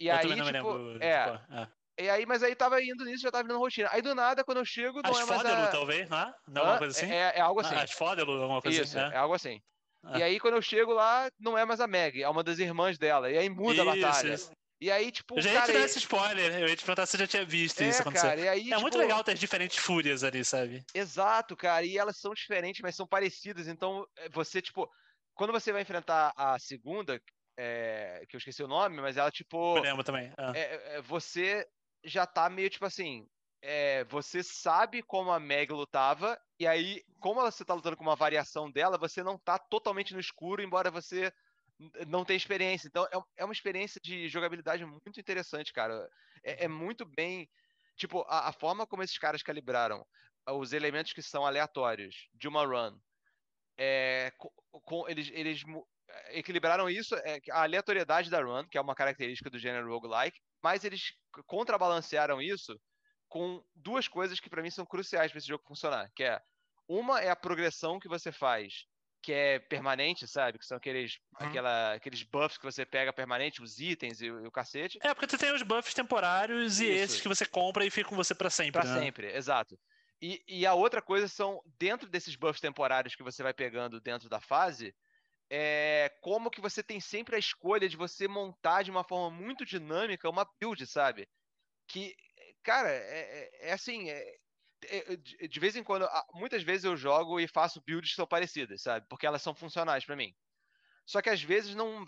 E eu aí, tipo, lembro, é, tipo, é. E aí, mas aí tava indo nisso, já tava vindo rotina. Aí do nada, quando eu chego, não Asfódelo, é mais a... talvez, não é? Não, é uma coisa assim? É, é algo assim. Ah, Asfódelo, alguma coisa Isso, assim. é, é algo assim. Ah. E aí, quando eu chego lá, não é mais a Meg, é uma das irmãs dela. E aí muda isso, a batalha. Isso. E aí, tipo. Eu já ia te dar esse spoiler, eu ia te perguntar se você já tinha visto é, isso acontecer. Cara, aí, é tipo... muito legal ter diferentes fúrias ali, sabe? Exato, cara. E elas são diferentes, mas são parecidas. Então, é, você, tipo. Quando você vai enfrentar a segunda, é, que eu esqueci o nome, mas ela, tipo. Eu lembro também. Ah. É, é, você já tá meio tipo assim. É, você sabe como a Meg lutava, e aí, como você tá lutando com uma variação dela, você não tá totalmente no escuro, embora você não tem experiência. Então, é, é uma experiência de jogabilidade muito interessante, cara. É, é muito bem. Tipo, a, a, forma como esses caras calibraram os elementos que são aleatórios de uma run. É, com, com, eles, eles equilibraram isso, é, a aleatoriedade da run, que é uma característica do gênero roguelike, mas eles contrabalancearam isso com duas coisas que para mim são cruciais para esse jogo funcionar, que é uma é a progressão que você faz que é permanente, sabe? Que são aqueles, uhum. aquela, aqueles buffs que você pega permanente, os itens e, e, o cacete. É, porque você tem os buffs temporários e Isso. esses que você compra e ficam com você para sempre. Para né? sempre, exato. E, e a outra coisa são, dentro desses buffs temporários que você vai pegando dentro da fase, é como que você tem sempre a escolha de você montar de uma forma muito dinâmica uma build, sabe? Que, cara, é, é, é assim, é, de vez em quando, muitas vezes eu jogo e faço builds que são parecidas, sabe? Porque elas são funcionais para mim. Só que às vezes não,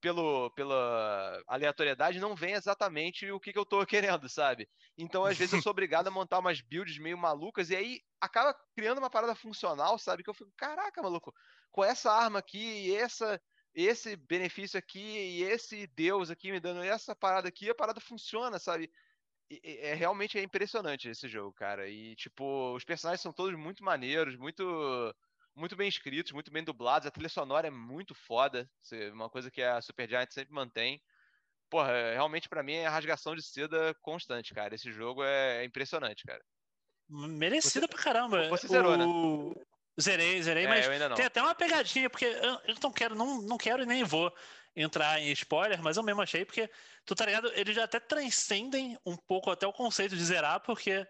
pelo, pela aleatoriedade, não vem exatamente o que, que eu tô querendo, sabe? Então, às vezes, eu sou obrigado a montar umas builds meio malucas e aí acaba criando uma parada funcional, sabe? Que eu fico, caraca, maluco, com essa arma aqui e essa, esse benefício aqui e esse deus aqui me dando essa parada aqui, a parada funciona, sabe? É realmente é impressionante esse jogo, cara. E tipo, os personagens são todos muito maneiros, muito muito bem escritos, muito bem dublados. A trilha sonora é muito foda, uma coisa que a Supergiant sempre mantém. Porra, realmente para mim é rasgação de seda constante, cara. Esse jogo é, impressionante, cara. Merecida você, pra caramba. Você zerou, o... né? Zerei, zerei, é, mas tem até uma pegadinha, porque eu não quero, não, não quero e nem vou entrar em spoiler, mas eu mesmo achei, porque, tu tá ligado, eles já até transcendem um pouco até o conceito de zerar, porque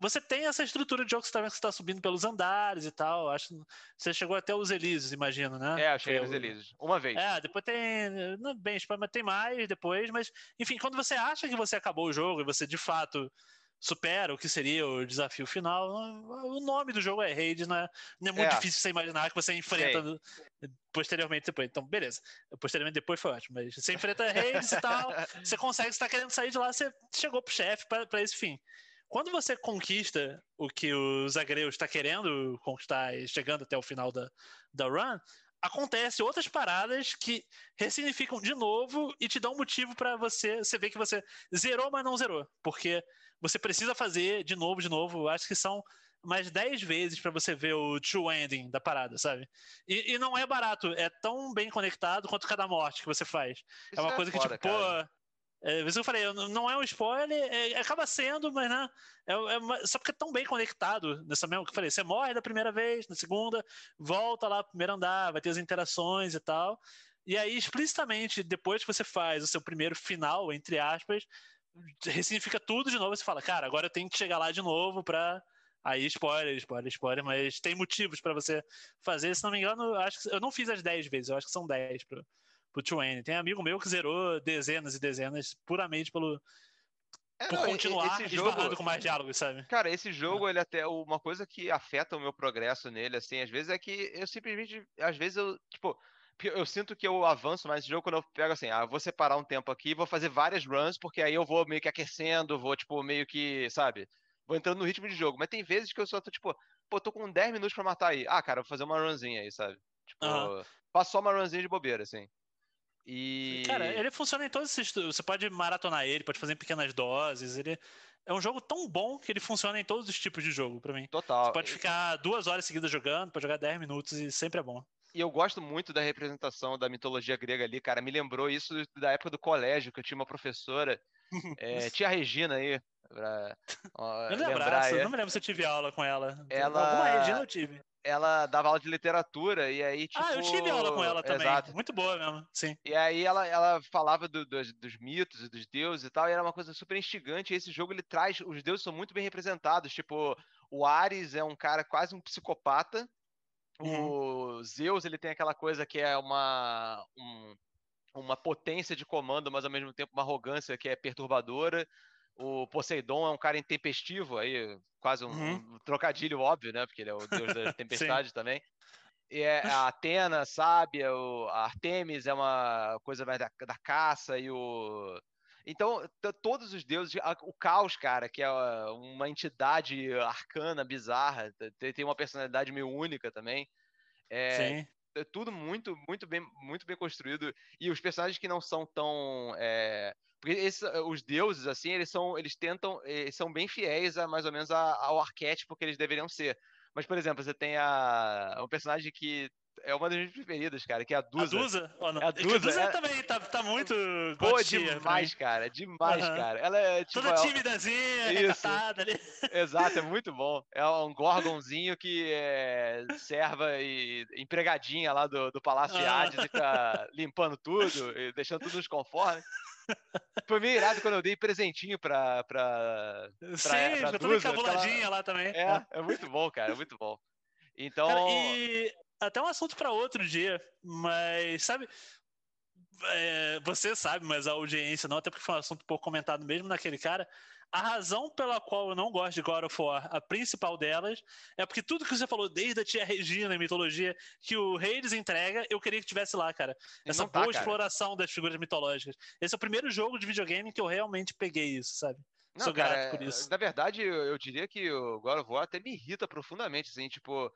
você tem essa estrutura de jogo que você tá, tá subindo pelos andares e tal. Acho que você chegou até os Elíseos, imagino, né? É, achei os Elíseos. Uma vez. É, depois tem. Não, bem, mas tem mais depois, mas, enfim, quando você acha que você acabou o jogo e você de fato supera o que seria o desafio final. O nome do jogo é Hades, não é, não é muito é. difícil você imaginar que você enfrenta no, posteriormente depois. Então, beleza. Posteriormente depois foi ótimo, mas você enfrenta Hades e tal, você consegue, você tá querendo sair de lá, você chegou pro chefe para esse fim. Quando você conquista o que o Zagreus está querendo conquistar, chegando até o final da, da run, acontece outras paradas que ressignificam de novo e te dão um motivo para você, você ver que você zerou, mas não zerou, porque você precisa fazer de novo, de novo. Acho que são mais 10 vezes para você ver o true ending da parada, sabe? E, e, não é barato, é tão bem conectado quanto cada morte que você faz. Isso é uma é coisa foda, que, tipo, cara. pô. É, isso que eu falei, não é um spoiler, é, acaba sendo, mas né, é, é, só porque é tão bem conectado nessa mesma que eu falei. Você morre da primeira vez, na segunda, volta lá pro primeiro andar, vai ter as interações e tal. E aí, explicitamente, depois que você faz o seu primeiro final, entre aspas, ressignifica tudo de novo. Você fala, cara, agora eu tenho que chegar lá de novo pra. Aí, spoiler, spoiler, spoiler, mas tem motivos para você fazer. Se não me engano, acho que eu não fiz as 10 vezes, eu acho que são 10 pro, pro Twain. Tem amigo meu que zerou dezenas e dezenas puramente pelo. É, por não, continuar esse jogo, com mais diálogos, sabe? Cara, esse jogo, é. ele até. Uma coisa que afeta o meu progresso nele, assim, às vezes é que eu simplesmente. Às vezes eu, tipo, eu sinto que eu avanço mais esse jogo quando eu pego assim, ah, vou separar um tempo aqui, vou fazer várias runs, porque aí eu vou meio que aquecendo, vou, tipo, meio que, sabe? Vou entrando no ritmo de jogo. Mas tem vezes que eu só tô, tipo, pô, tô com 10 minutos pra matar aí. Ah, cara, vou fazer uma runzinha aí, sabe? Tipo, uhum. faço só uma runzinha de bobeira, assim. E... Cara, ele funciona em todos esses. Você pode maratonar ele, pode fazer em pequenas doses. Ele é um jogo tão bom que ele funciona em todos os tipos de jogo, para mim. Total. Você pode ficar duas horas seguidas jogando, pode jogar 10 minutos e sempre é bom. E eu gosto muito da representação da mitologia grega ali, cara. Me lembrou isso da época do colégio, que eu tinha uma professora, é, tia Regina aí, pra ó, lembrar. Não me lembro se eu tive aula com ela. ela... Alguma Regina eu tive ela dava aula de literatura e aí, tipo... Ah, eu tive aula com ela também. Exato. Muito boa mesmo, sim. E aí ela, ela falava do, dos, dos, mitos e dos deuses e tal, e era uma coisa super instigante. E esse jogo, ele traz... Os deuses são muito bem representados. Tipo, o Ares é um cara quase um psicopata. Uhum. O Zeus, ele tem aquela coisa que é uma... Um, uma potência de comando, mas ao mesmo tempo uma arrogância que é perturbadora. O Poseidon é um cara intempestivo, aí quase um, uhum. um trocadilho óbvio, né? Porque ele é o deus da tempestade também. E é a Atena, sábia, o, a Artemis é uma coisa mais da, da caça e o então, todos os deuses, o caos, cara, que é uma entidade arcana, bizarra, tem uma personalidade meio única também. É, Sim. é tudo muito, muito bem, muito bem construído. E os personagens que não são tão é, porque esses, os deuses, assim, eles são, eles tentam, eles são bem fiéis a mais ou menos a, ao arquétipo que eles deveriam ser. Mas, por exemplo, você tem a, um personagem que é uma das minhas preferidas, cara, que é a Dusa. A Dusa? Oh, é a Dusa, a Dusa é... também tá, tá muito. Pô, demais, cara. Demais, uhum. cara. Ela é tipo. Toda tímidazinha, Isso. ali. Exato, é muito bom. É um gorgonzinho que é serva e empregadinha lá do, do Palácio de Hades e fica limpando tudo e deixando tudo nos conformes. Foi meio irado quando eu dei presentinho pra. pra, pra Sim, pra, pra toda encabuladinha ela... lá também. É, é muito bom, cara, é muito bom. Então. Cara, e até um assunto para outro dia, mas sabe. É, você sabe, mas a audiência não, até porque foi um assunto pouco comentado mesmo naquele cara. A razão pela qual eu não gosto de God of War, a principal delas, é porque tudo que você falou, desde a tia Regina em mitologia, que o Hades entrega, eu queria que tivesse lá, cara. Essa tá, boa exploração das figuras mitológicas. Esse é o primeiro jogo de videogame que eu realmente peguei isso, sabe? Não, Sou cara, grato por isso. Na verdade, eu, eu diria que o God of War até me irrita profundamente, assim, tipo.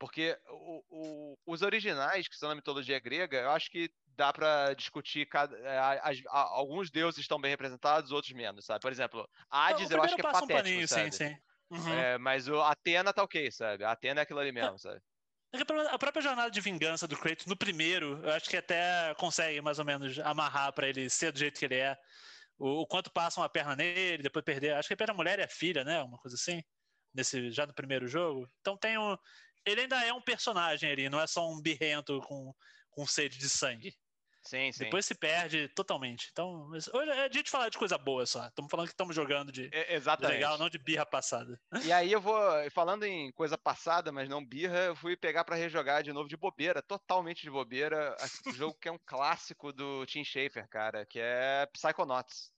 Porque o, o, os originais, que são na mitologia grega, eu acho que dá para discutir cada, é, as, a, alguns deuses estão bem representados, outros menos, sabe? Por exemplo, Hades eu acho que é patético, um paninho, sabe? Sim, sim. Uhum. É, mas o Atena tá ok, sabe? A Atena é aquilo ali mesmo, sabe? É a própria jornada de vingança do Kratos no primeiro, eu acho que até consegue mais ou menos amarrar para ele ser do jeito que ele é. O, o, quanto passam a perna nele, depois perder. Acho que a perna mulher é a filha, né? Uma coisa assim. Nesse, já no primeiro jogo. Então tem um. Ele ainda é um personagem ali, não é só um birrento com, com sede de sangue. Sim, sim. Depois se perde totalmente. Então, hoje é dia de falar de coisa boa só. Estamos falando que estamos jogando de, é, de legal, não de birra passada. E aí eu vou, falando em coisa passada, mas não birra, eu fui pegar para rejogar de novo de bobeira, totalmente de bobeira, um jogo que é um clássico do Tim Schafer, cara, que é Psychonauts.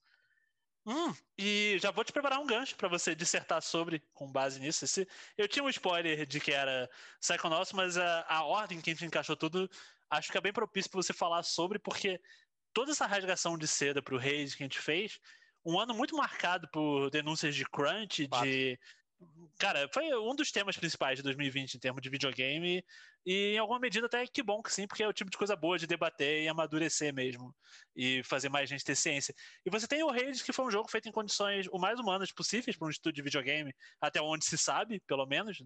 Hum, e já vou te preparar um gancho para você dissertar sobre, com base nisso. Esse, eu tinha um spoiler de que era Psychonauts, mas a, a ordem que a gente encaixou tudo acho que é bem propício para você falar sobre, porque toda essa rasgação de seda para o Reis que a gente fez, um ano muito marcado por denúncias de crunch, de Cara, foi um dos temas principais de 2020 em termos de videogame, e em alguma medida até que bom que sim, porque é o tipo de coisa boa de debater e amadurecer mesmo, e fazer mais gente ter ciência. E você tem o Hades, que foi um jogo feito em condições o mais humanas possíveis para um estúdio de videogame, até onde se sabe, pelo menos.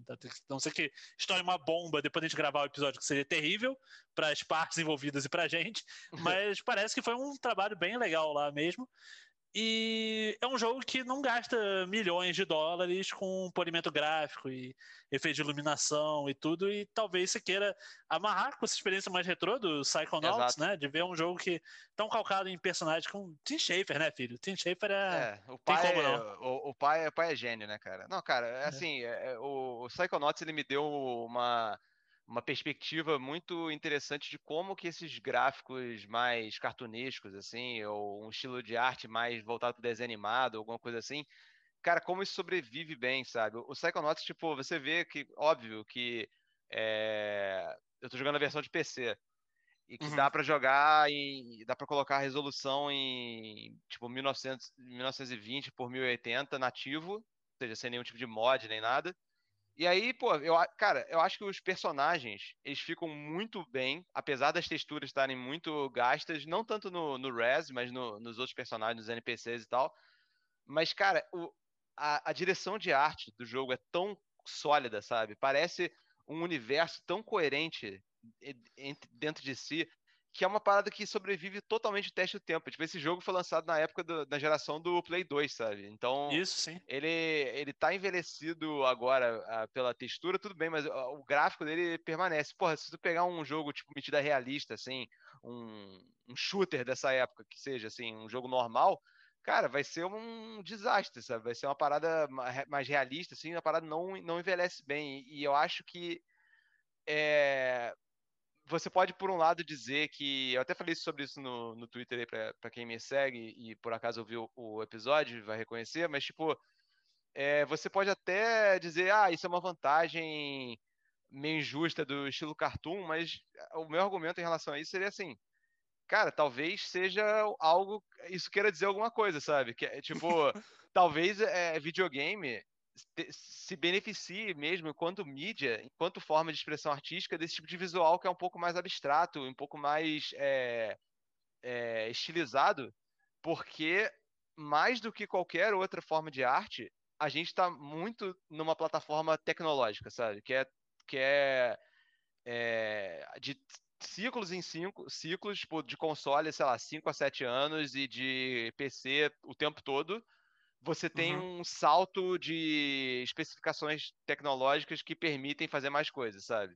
Não sei que estoure uma bomba depois de gravar o episódio, que seria terrível para as partes envolvidas e para a gente, mas parece que foi um trabalho bem legal lá mesmo. E é um jogo que não gasta milhões de dólares com polimento gráfico e efeito de iluminação e tudo, e talvez você queira amarrar com essa experiência mais retrô do Psychonauts, Exato. né? De ver um jogo que tão calcado em personagens com Tim Schafer, né, filho? Tim Schafer é. é o, pai é o, o, pai, o pai é gênio, né, cara? Não, cara, é, é. assim, é, o, o Psychonauts ele me deu uma uma perspectiva muito interessante de como que esses gráficos mais cartunescos, assim, ou um estilo de arte mais voltado para desenho animado, alguma coisa assim, cara, como isso sobrevive bem, sabe? O Psychonauts, tipo, você vê que, óbvio, que é... eu tô jogando a versão de PC, e que uhum. dá para jogar e dá para colocar a resolução em, tipo, 1900, 1920 por 1080 nativo, ou seja, sem nenhum tipo de mod nem nada, E aí, pô, eu, cara, eu acho que os personagens, eles ficam muito bem, apesar das texturas estarem muito gastas, não tanto no, no Res, mas no, nos outros personagens, nos NPCs e tal. Mas, cara, o, a, a direção de arte do jogo é tão sólida, sabe? Parece um universo tão coerente dentro de si que é uma parada que sobrevive totalmente o teste do tempo. Tipo, esse jogo foi lançado na época do, da geração do Play 2, sabe? Então, Isso, sim. Ele, ele tá envelhecido agora uh, pela textura, tudo bem, mas uh, o gráfico dele permanece. Porra, se tu pegar um jogo, tipo, medida realista, assim, um, um shooter dessa época, que seja, assim, um jogo normal, cara, vai ser um desastre, sabe? Vai ser uma parada mais realista, assim, a parada não, não envelhece bem. E eu acho que é, você pode, por um lado, dizer que. Eu até falei sobre isso no, no Twitter aí para quem me segue e por acaso ouviu o episódio, vai reconhecer, mas, tipo, é, você pode até dizer, ah, isso é uma vantagem meio injusta do estilo cartoon, mas o meu argumento em relação a isso seria assim. Cara, talvez seja algo. Isso queira dizer alguma coisa, sabe? Que é, tipo, talvez é, videogame se beneficie mesmo enquanto mídia, enquanto forma de expressão artística desse tipo de visual que é um pouco mais abstrato, um pouco mais é, é, estilizado, porque mais do que qualquer outra forma de arte, a gente está muito numa plataforma tecnológica, sabe? Que é, que é, é de ciclos em cinco, ciclos tipo, de console, sei lá, 5 a 7 anos e de PC o tempo todo você tem uhum. um salto de especificações tecnológicas que permitem fazer mais coisas, sabe?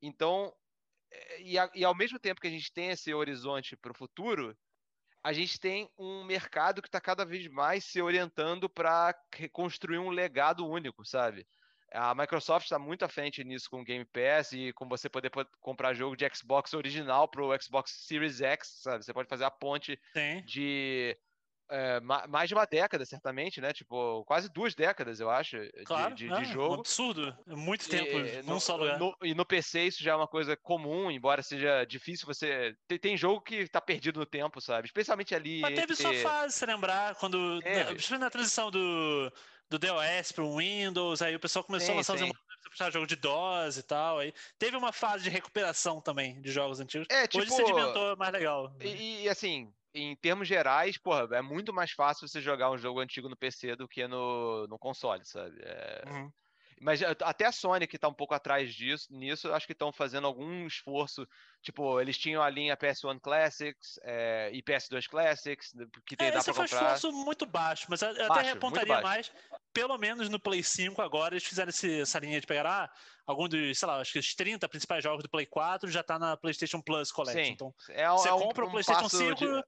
Então, eh, e, a, e ao mesmo tempo que a gente tem esse horizonte para o futuro, a gente tem um mercado que está cada vez mais se orientando para construir um legado único, sabe? A Microsoft está muito à frente nisso com o Game Pass e com você poder comprar jogo de Xbox original para o Xbox Series X, sabe? Você pode fazer a ponte Sim. de é, mais de uma década, certamente, né? Tipo, quase duas décadas, eu acho, claro, de, de, é, de jogo. Um absurdo. É muito tempo e, num no, só lugar. No, e no PC isso já é uma coisa comum, embora seja difícil você. Tem, tem jogo que tá perdido no tempo, sabe? Especialmente ali. Mas teve sua fase, se lembrar, quando. Principalmente na transição do, do DOS para o Windows, aí o pessoal começou sim, a lançar os emuladores jogo de DOS e tal. Aí teve uma fase de recuperação também de jogos antigos. É, tipo, Hoje sedimentou mais legal. Né? E, e assim, em termos gerais, porra, é muito mais fácil você jogar um jogo antigo no PC do que no, no console, sabe? É... Uhum. Mas até a Sony, que tá um pouco atrás disso, nisso, acho que estão fazendo algum esforço. Tipo, eles tinham a linha PS1 Classics é, e PS2 Classics, que tem, é, dá pra comprar. Foi um esforço muito baixo, mas eu baixo, até apontaria mais, pelo menos no Play 5 agora, eles fizeram esse, essa linha de pegar, ah, algum dos, sei lá, acho que os 30 principais jogos do Play 4 já tá na PlayStation Plus Collection. Sim, então, é, você é um, compra o PlayStation 5... De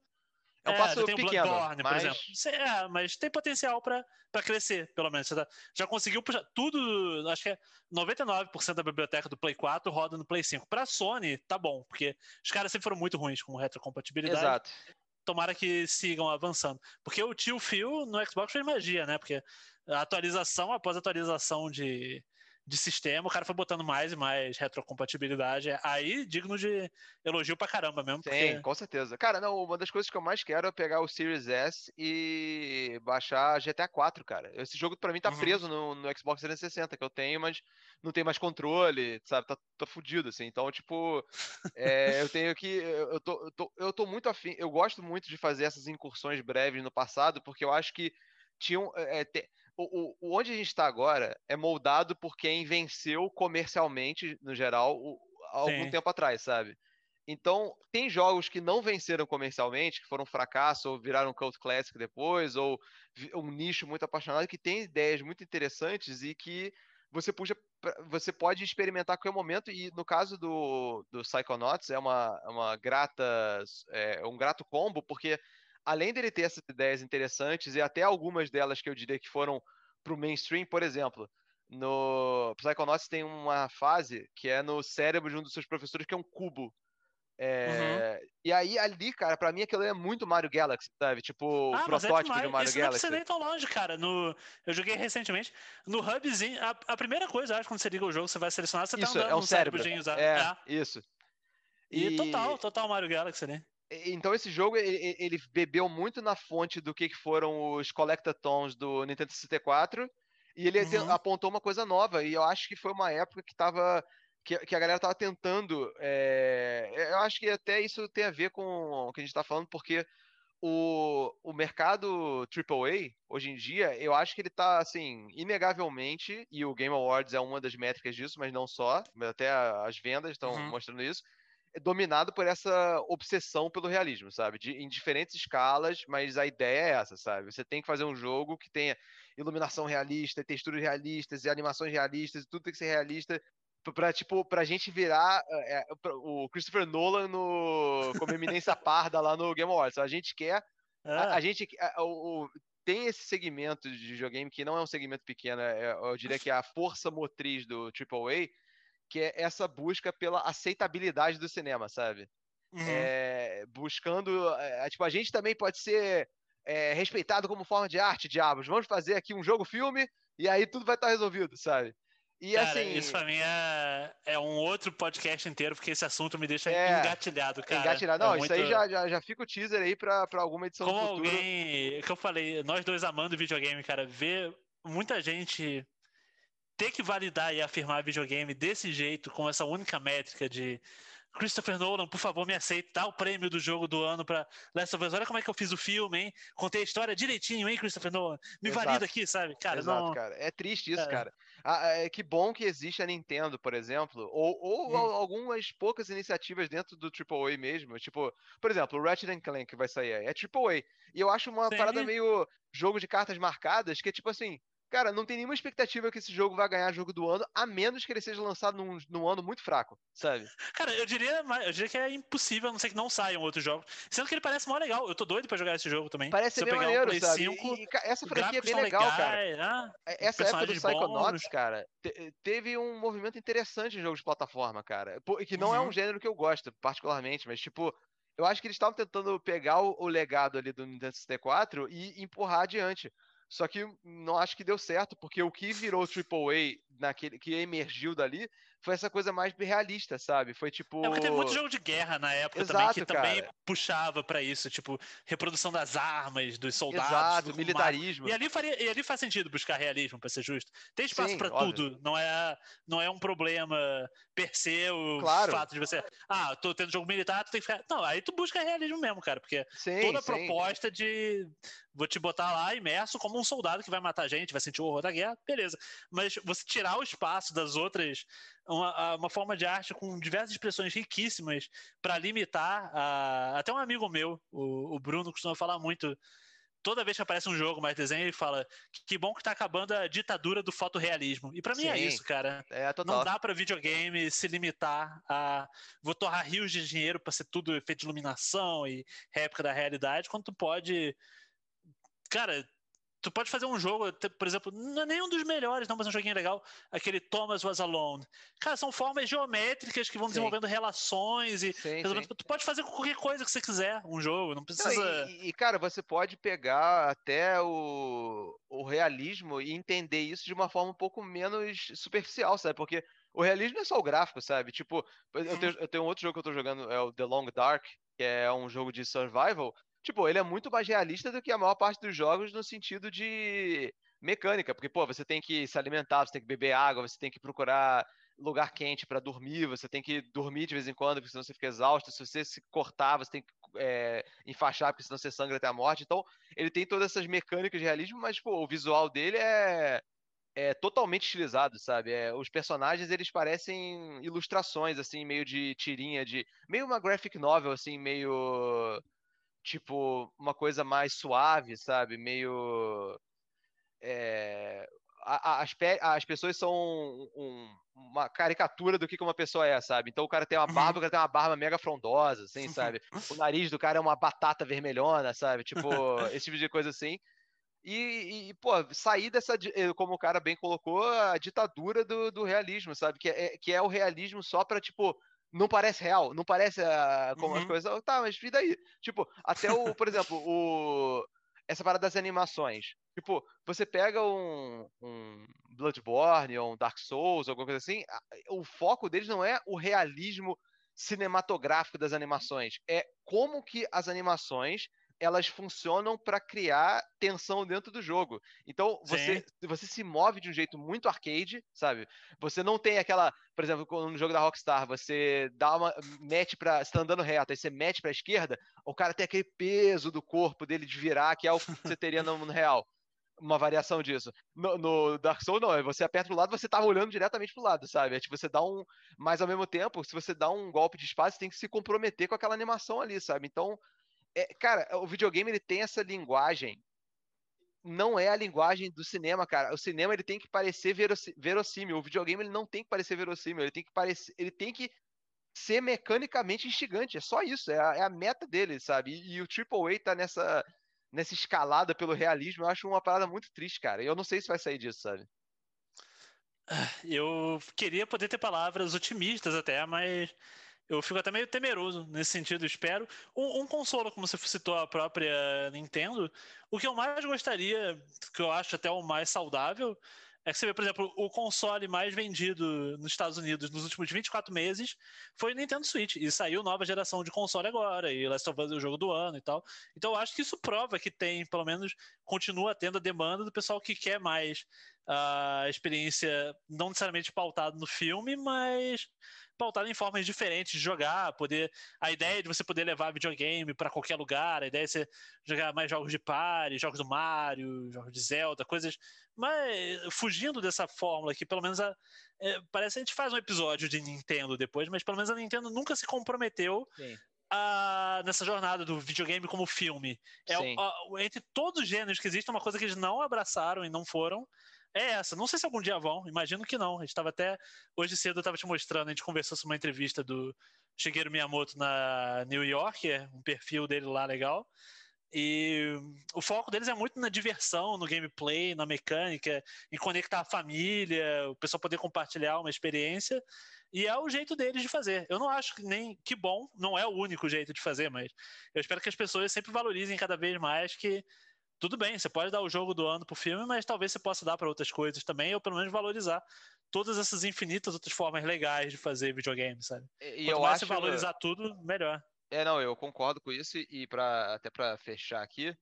é um é, passo tem pequeno, Bloodborne, mas... por exemplo. É, mas tem potencial para crescer, pelo menos. Você tá, já conseguiu puxar tudo, acho que é 99% da biblioteca do Play 4 roda no Play 5. Para Sony, tá bom, porque os caras sempre foram muito ruins com retrocompatibilidade. Exato. Tomara que sigam avançando. Porque o tio Phil no Xbox foi magia, né? Porque atualização após atualização de, de sistema, o cara foi botando mais e mais retrocompatibilidade. Aí, digno de elogio pra caramba mesmo. Sim, porque... com certeza. Cara, não, uma das coisas que eu mais quero é pegar o Series S e baixar GTA 4, cara. Esse jogo pra mim tá uhum. preso no, no, Xbox 360, que eu tenho, mas não tem mais controle, sabe? Tá, tá fudido, assim. Então, tipo, é, eu tenho que. Eu tô, eu, tô, eu tô muito afim. Eu gosto muito de fazer essas incursões breves no passado, porque eu acho que tinham. É, te, o, o, onde a gente está agora é moldado por quem venceu comercialmente, no geral, o, algum Sim. tempo atrás, sabe? Então, tem jogos que não venceram comercialmente, que foram um fracasso, ou viraram cult classic depois, ou um nicho muito apaixonado, que tem ideias muito interessantes e que você, puxa, você pode experimentar a qualquer momento. E no caso do, do Psychonauts, é uma, uma grata, é, um grato combo, porque além dele ter essas ideias interessantes e até algumas delas que eu diria que foram para o mainstream, por exemplo, no Psychonauts tem uma fase que é no cérebro de um dos seus professores que é um cubo. É... Uhum. E aí, ali, cara, pra mim aquilo é muito Mario Galaxy, sabe? Tipo, ah, o é protótipo é de Mario Isso Galaxy. Não nem tão longe, cara. No... Eu joguei recentemente. No hubzinho, a, a primeira coisa, acho, quando você liga o jogo, você vai selecionar, você tá isso, tá andando é um cérebro. usado. É, é, isso. E, e, total, total Mario Galaxy, né? Então esse jogo ele, ele, bebeu muito na fonte do que foram os Collectathons do Nintendo 64 E ele uhum. apontou uma coisa nova, e eu acho que foi uma época que tava. Que, que a galera tava tentando. É, eu acho que até isso tem a ver com o que a gente tá falando, porque o, o mercado AAA, hoje em dia, eu acho que ele tá, assim, inegavelmente, e o Game Awards é uma das métricas disso, mas não só, até as vendas estão uhum. mostrando isso, dominado por essa obsessão pelo realismo, sabe? De, em diferentes escalas, mas a ideia é essa, sabe? Você tem que fazer um jogo que tenha iluminação realista, texturas realistas e animações realistas, tudo tem que ser realista pra, tipo, pra gente virar é, o Christopher Nolan no, como eminência parda lá no Game Awards. A gente quer. Ah. A, a, gente. A, o, tem esse segmento de videogame que não é um segmento pequeno, é, eu diria que é a força motriz do AAA, que é essa busca pela aceitabilidade do cinema, sabe? Uhum. É, buscando. É, tipo, a gente também pode ser é, respeitado como forma de arte, diabos. Vamos fazer aqui um jogo-filme e aí tudo vai estar resolvido, sabe? E cara, assim. Isso pra mim é, é um outro podcast inteiro, porque esse assunto me deixa é, engatilhado, cara. Engatilhado. É Não, é isso muito... aí já, já, já fica o teaser aí pra, pra alguma edição Como alguém. que eu falei, nós dois amando videogame, cara, ver muita gente ter que validar e afirmar videogame desse jeito, com essa única métrica de Christopher Nolan, por favor, me aceite, dá o prêmio do jogo do ano para Last of Us. Olha como é que eu fiz o filme, hein? Contei a história direitinho, hein, Christopher Nolan? Me Exato. valida aqui, sabe? Cara, Exato, não... cara. É triste isso, é. cara. Ah, é que bom que existe a Nintendo, por exemplo, ou, ou hum. algumas poucas iniciativas dentro do AAA mesmo. Tipo, por exemplo, o Ratchet Clank que vai sair é AAA. E eu acho uma Sim. parada meio jogo de cartas marcadas, que é tipo assim, Cara, não tem nenhuma expectativa que esse jogo vai ganhar jogo do ano, a menos que ele seja lançado num, num ano muito fraco, sabe? Cara, eu diria, eu diria que é impossível, a não ser que não saiam outros jogos. Sendo que ele parece mó legal. Eu tô doido pra jogar esse jogo também. Parece bem maneiro, um sabe? 5, e, e, essa franquia é bem legal, legais, cara. Né? Essa época do Psychonauts, cara, te, teve um movimento interessante em jogos de plataforma, cara. Que não uhum. é um uhum. gênero que eu gosto, particularmente, mas, tipo, eu acho que eles estavam tentando pegar o, o legado ali do Nintendo 64 e empurrar adiante. Só que não acho que deu certo, porque o que virou AAA naquele que emergiu dali foi essa coisa mais realista, sabe? Foi tipo. É porque teve muito jogo de guerra na época Exato, também, que cara. também puxava para isso, tipo, reprodução das armas, dos soldados. Exato, militarismo. E ali, faria, e ali faz sentido buscar realismo, para ser justo. Tem espaço para tudo, não é, não é um problema per se o claro. fato de você. Ah, tô tendo jogo militar, tu tem que ficar. Não, aí tu busca realismo mesmo, cara, porque sim, toda a proposta de vou te botar lá imerso como um soldado que vai matar gente, vai sentir o horror da guerra, beleza. Mas você tirar o espaço das outras, uma, uma forma de arte com diversas expressões riquíssimas para limitar. A... Até um amigo meu, o, o Bruno, costuma falar muito toda vez que aparece um jogo mais desenho, ele fala que bom que tá acabando a ditadura do fotorrealismo. E para mim é isso, cara. É, Não dá para videogame se limitar a vou torrar rios de dinheiro para ser tudo efeito de iluminação e réplica da realidade, quando tu pode cara, tu pode fazer um jogo, por exemplo, não é nenhum dos melhores, não, mas um joguinho legal, aquele Thomas Was Alone. Cara, são formas geométricas que vão sim. desenvolvendo relações e sim, sim. tu pode fazer qualquer coisa que você quiser, um jogo, não precisa. Não, e, e, cara, você pode pegar até o, o realismo e entender isso de uma forma um pouco menos superficial, sabe? Porque o realismo não é só o gráfico, sabe? Tipo, eu tenho, eu tenho um outro jogo que eu tô jogando, é o The Long Dark, que é um jogo de survival, tipo, ele é muito mais realista do que a maior parte dos jogos no sentido de mecânica, porque, pô, você tem que se alimentar, você tem que beber água, você tem que procurar lugar quente para dormir, você tem que dormir de vez em quando, porque senão você fica exausto. Se você se cortar, você tem que é, enfaixar, porque senão você sangra até a morte. Então, ele tem todas essas mecânicas de realismo, mas, pô, o visual dele é, é totalmente estilizado, sabe? É, os personagens, eles parecem ilustrações, assim, meio de tirinha, de... Meio uma graphic novel, assim, meio tipo, uma coisa mais suave, sabe? Meio. É, as, as pessoas são um, uma caricatura do que uma pessoa é, sabe? Então o cara tem uma barba, o cara tem uma barba mega frondosa, assim, sabe? O nariz do cara é uma batata vermelhona, sabe? Tipo, esse tipo de coisa assim. E, e, pô, sair dessa, eh, como o cara bem colocou, a ditadura do, do realismo, sabe? Que é, que é o realismo só pra, tipo, não parece real, não parece uh, como uhum. as coisas. Tá, mas e daí? Tipo, até o, por exemplo, o essa parada das animações. Tipo, você pega um, um Bloodborne ou um Dark Souls, alguma coisa assim, o foco deles não é o realismo cinematográfico das animações, é como que as animações elas funcionam para criar tensão dentro do jogo. Então, você, você se move de um jeito muito arcade, sabe? Você não tem aquela, por exemplo, no jogo da Rockstar, você dá uma mete para, você tá andando reto, aí você mete para a esquerda, o cara tem aquele peso do corpo dele de virar, que é o que você teria no, no real uma variação disso. No, no, Dark Souls, não, é você aperta pro lado, você tá olhando diretamente pro lado, sabe? É tipo, você dá um. Mas ao mesmo tempo, se você dá um golpe de espada, você tem que se comprometer com aquela animação ali, sabe? Então, é, cara, o videogame ele tem essa linguagem. Não é a linguagem do cinema, cara. O cinema ele tem que parecer verossímil. O videogame ele não tem que parecer verossímil. Ele tem que parecer, ele tem que ser mecanicamente instigante. É só isso. É a, é a meta dele, sabe? E, e o AAA tá nessa nessa escalada pelo realismo, eu acho uma parada muito triste, cara. Eu não sei se vai sair disso, sabe? Eu queria poder ter palavras otimistas até, mas eu fico até meio temeroso nesse sentido, espero. Um, um, console, como você citou, a própria Nintendo, o que eu mais gostaria, que eu acho até o mais saudável, é que você vê, por exemplo, o console mais vendido nos Estados Unidos nos últimos 24 meses foi o Nintendo Switch. E saiu nova geração de console agora, e Last of Us é o jogo do ano e tal. Então eu acho que isso prova que tem, pelo menos, continua tendo a demanda do pessoal que quer mais a experiência, não necessariamente pautada no filme, mas pautada em formas diferentes de jogar, poder a ideia de você poder levar videogame para qualquer lugar, a ideia de você jogar mais jogos de party, jogos do Mario, jogos de Zelda, coisas, mas fugindo dessa fórmula que pelo menos a, é, parece que a gente faz um episódio de Nintendo depois, mas pelo menos a Nintendo nunca se comprometeu a, nessa jornada do videogame como filme. É, a, entre todos os gêneros que existem, uma coisa que eles não abraçaram e não foram é essa. Não sei se algum dia vão, imagino que não. A gente estava até. Hoje cedo eu estava te mostrando, a gente conversou sobre uma entrevista do Shigeru Miyamoto na New York, é um perfil dele lá legal. E o foco deles é muito na diversão, no gameplay, na mecânica, em conectar a família, o pessoal poder compartilhar uma experiência. E é o jeito deles de fazer. Eu não acho que nem que bom, não é o único jeito de fazer, mas eu espero que as pessoas sempre valorizem cada vez mais que tudo bem, você pode dar o jogo do ano pro filme, mas talvez você possa dar para outras coisas também, ou pelo menos valorizar todas essas infinitas outras formas legais de fazer videogame, sabe? E Quanto eu mais acho... você valorizar tudo, melhor. É, não, eu concordo com isso, e para até para fechar aqui,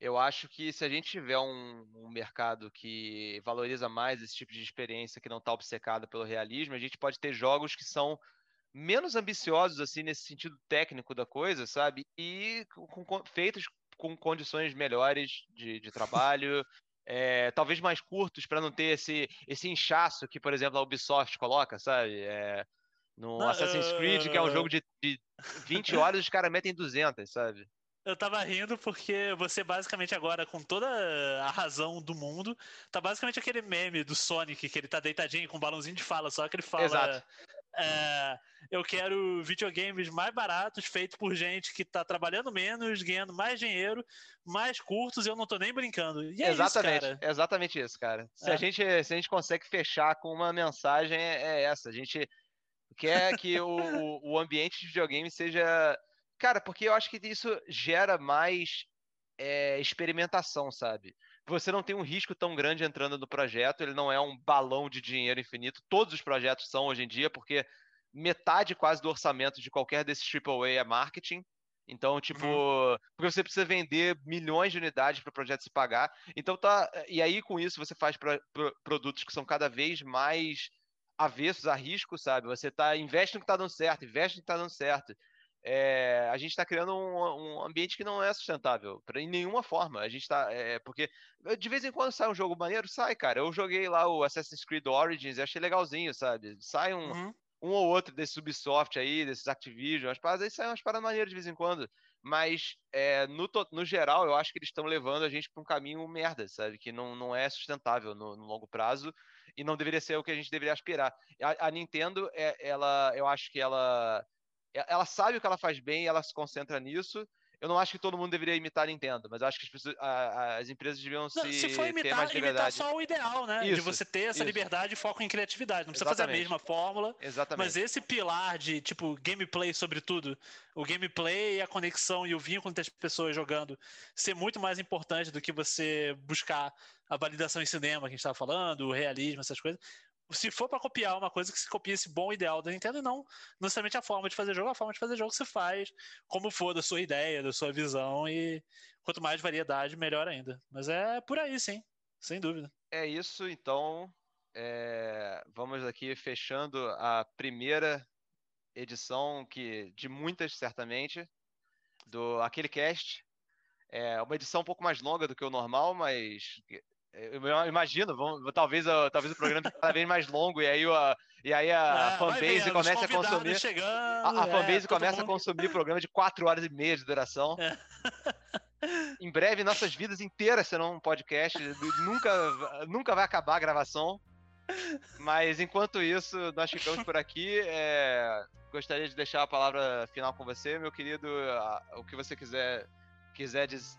eu acho que se a gente tiver um, um, mercado que valoriza mais esse tipo de experiência, que não está obcecado pelo realismo, a gente pode ter jogos que são menos ambiciosos, assim, nesse sentido técnico da coisa, sabe? E com, com, feitos com condições melhores de, de trabalho, é, talvez mais curtos para não ter esse, esse inchaço que, por exemplo, a Ubisoft coloca, sabe? É, no não, Assassin's Creed, que é um jogo de, de 20 horas, os caras metem 200, sabe? Eu tava rindo porque você basicamente agora, com toda a razão do mundo, tá basicamente aquele meme do Sonic, que ele tá deitadinho com um balãozinho de fala, só que ele fala. Exato. É, eu quero videogames mais baratos, feitos por gente que está trabalhando menos, ganhando mais dinheiro, mais curtos, e eu não estou nem brincando. E é exatamente, isso, cara. exatamente isso, cara. Se, é. a gente, se a gente consegue fechar com uma mensagem, é, é essa. A gente quer que o, o ambiente de videogame seja. Cara, porque eu acho que isso gera mais é, experimentação, sabe? Você não tem um risco tão grande entrando no projeto, ele não é um balão de dinheiro infinito. Todos os projetos são hoje em dia, porque metade quase do orçamento de qualquer desses AAA é marketing. Então, tipo, uhum. porque você precisa vender milhões de unidades para o projeto se pagar. Então tá, e aí com isso você faz pro, pro, produtos que são cada vez mais avessos a risco, sabe? Você tá investe no que está dando certo, investe no que está dando certo é, a gente está criando um, um, ambiente que não é sustentável pra, em nenhuma forma. A gente está é, porque de vez em quando sai um jogo maneiro, sai, cara. Eu joguei lá o Assassin's Creed Origins e achei legalzinho, sabe? Sai um, uhum. um ou outro desse Ubisoft aí, desses Activision, as paradas aí saem umas paradas maneiras de vez em quando. Mas é, no, no geral, eu acho que eles estão levando a gente para um caminho merda, sabe? Que não, não é sustentável no, no, longo prazo e não deveria ser o que a gente deveria aspirar. A, a Nintendo, é, ela, eu acho que ela ela sabe o que ela faz bem, ela se concentra nisso. Eu não acho que todo mundo deveria imitar a Nintendo, mas eu acho que as, pessoas, a, as empresas deviam não, se, se for imitar, ter mais liberdade. imitar só o ideal, né? Isso, de você ter essa isso. liberdade e foco em criatividade. Não precisa Exatamente. fazer a mesma fórmula. Exatamente. Mas esse pilar de, tipo, gameplay sobretudo, o gameplay, a conexão e o vínculo entre as pessoas jogando ser muito mais importante do que você buscar a validação em cinema que a gente estava falando, o realismo, essas coisas se for para copiar uma coisa que se copie esse bom ideal da Nintendo, não necessariamente a forma de fazer jogo, a forma de fazer jogo se faz como for da sua ideia, da sua visão, e quanto mais variedade, melhor ainda. Mas é por aí, sim, sem dúvida. É isso, então. É... Vamos aqui fechando a primeira edição, que de muitas, certamente, do Aquele Cast. É uma edição um pouco mais longa do que o normal, mas eu imagino, vamos, talvez, talvez o programa fique cada vez mais longo e aí, a, e aí a é, fanbase comece a consumir. Chegando, a, a fanbase é, começa mundo... a consumir programa de 4 horas e meia de duração. É. Em breve, nossas vidas inteiras serão um podcast. nunca, nunca vai acabar a gravação. Mas enquanto isso, nós ficamos por aqui. É, gostaria de deixar a palavra final com você, meu querido. O que você quiser, quiser, diz,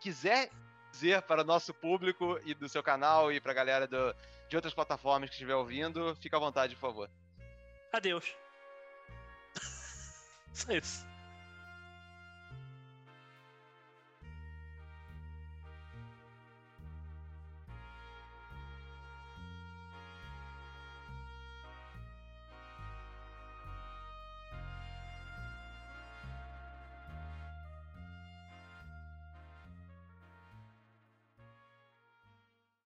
quiser dizer para o nosso público e do seu canal e para a galera do, de outras plataformas que estiver ouvindo, fica à vontade, por favor. Adeus. Só isso.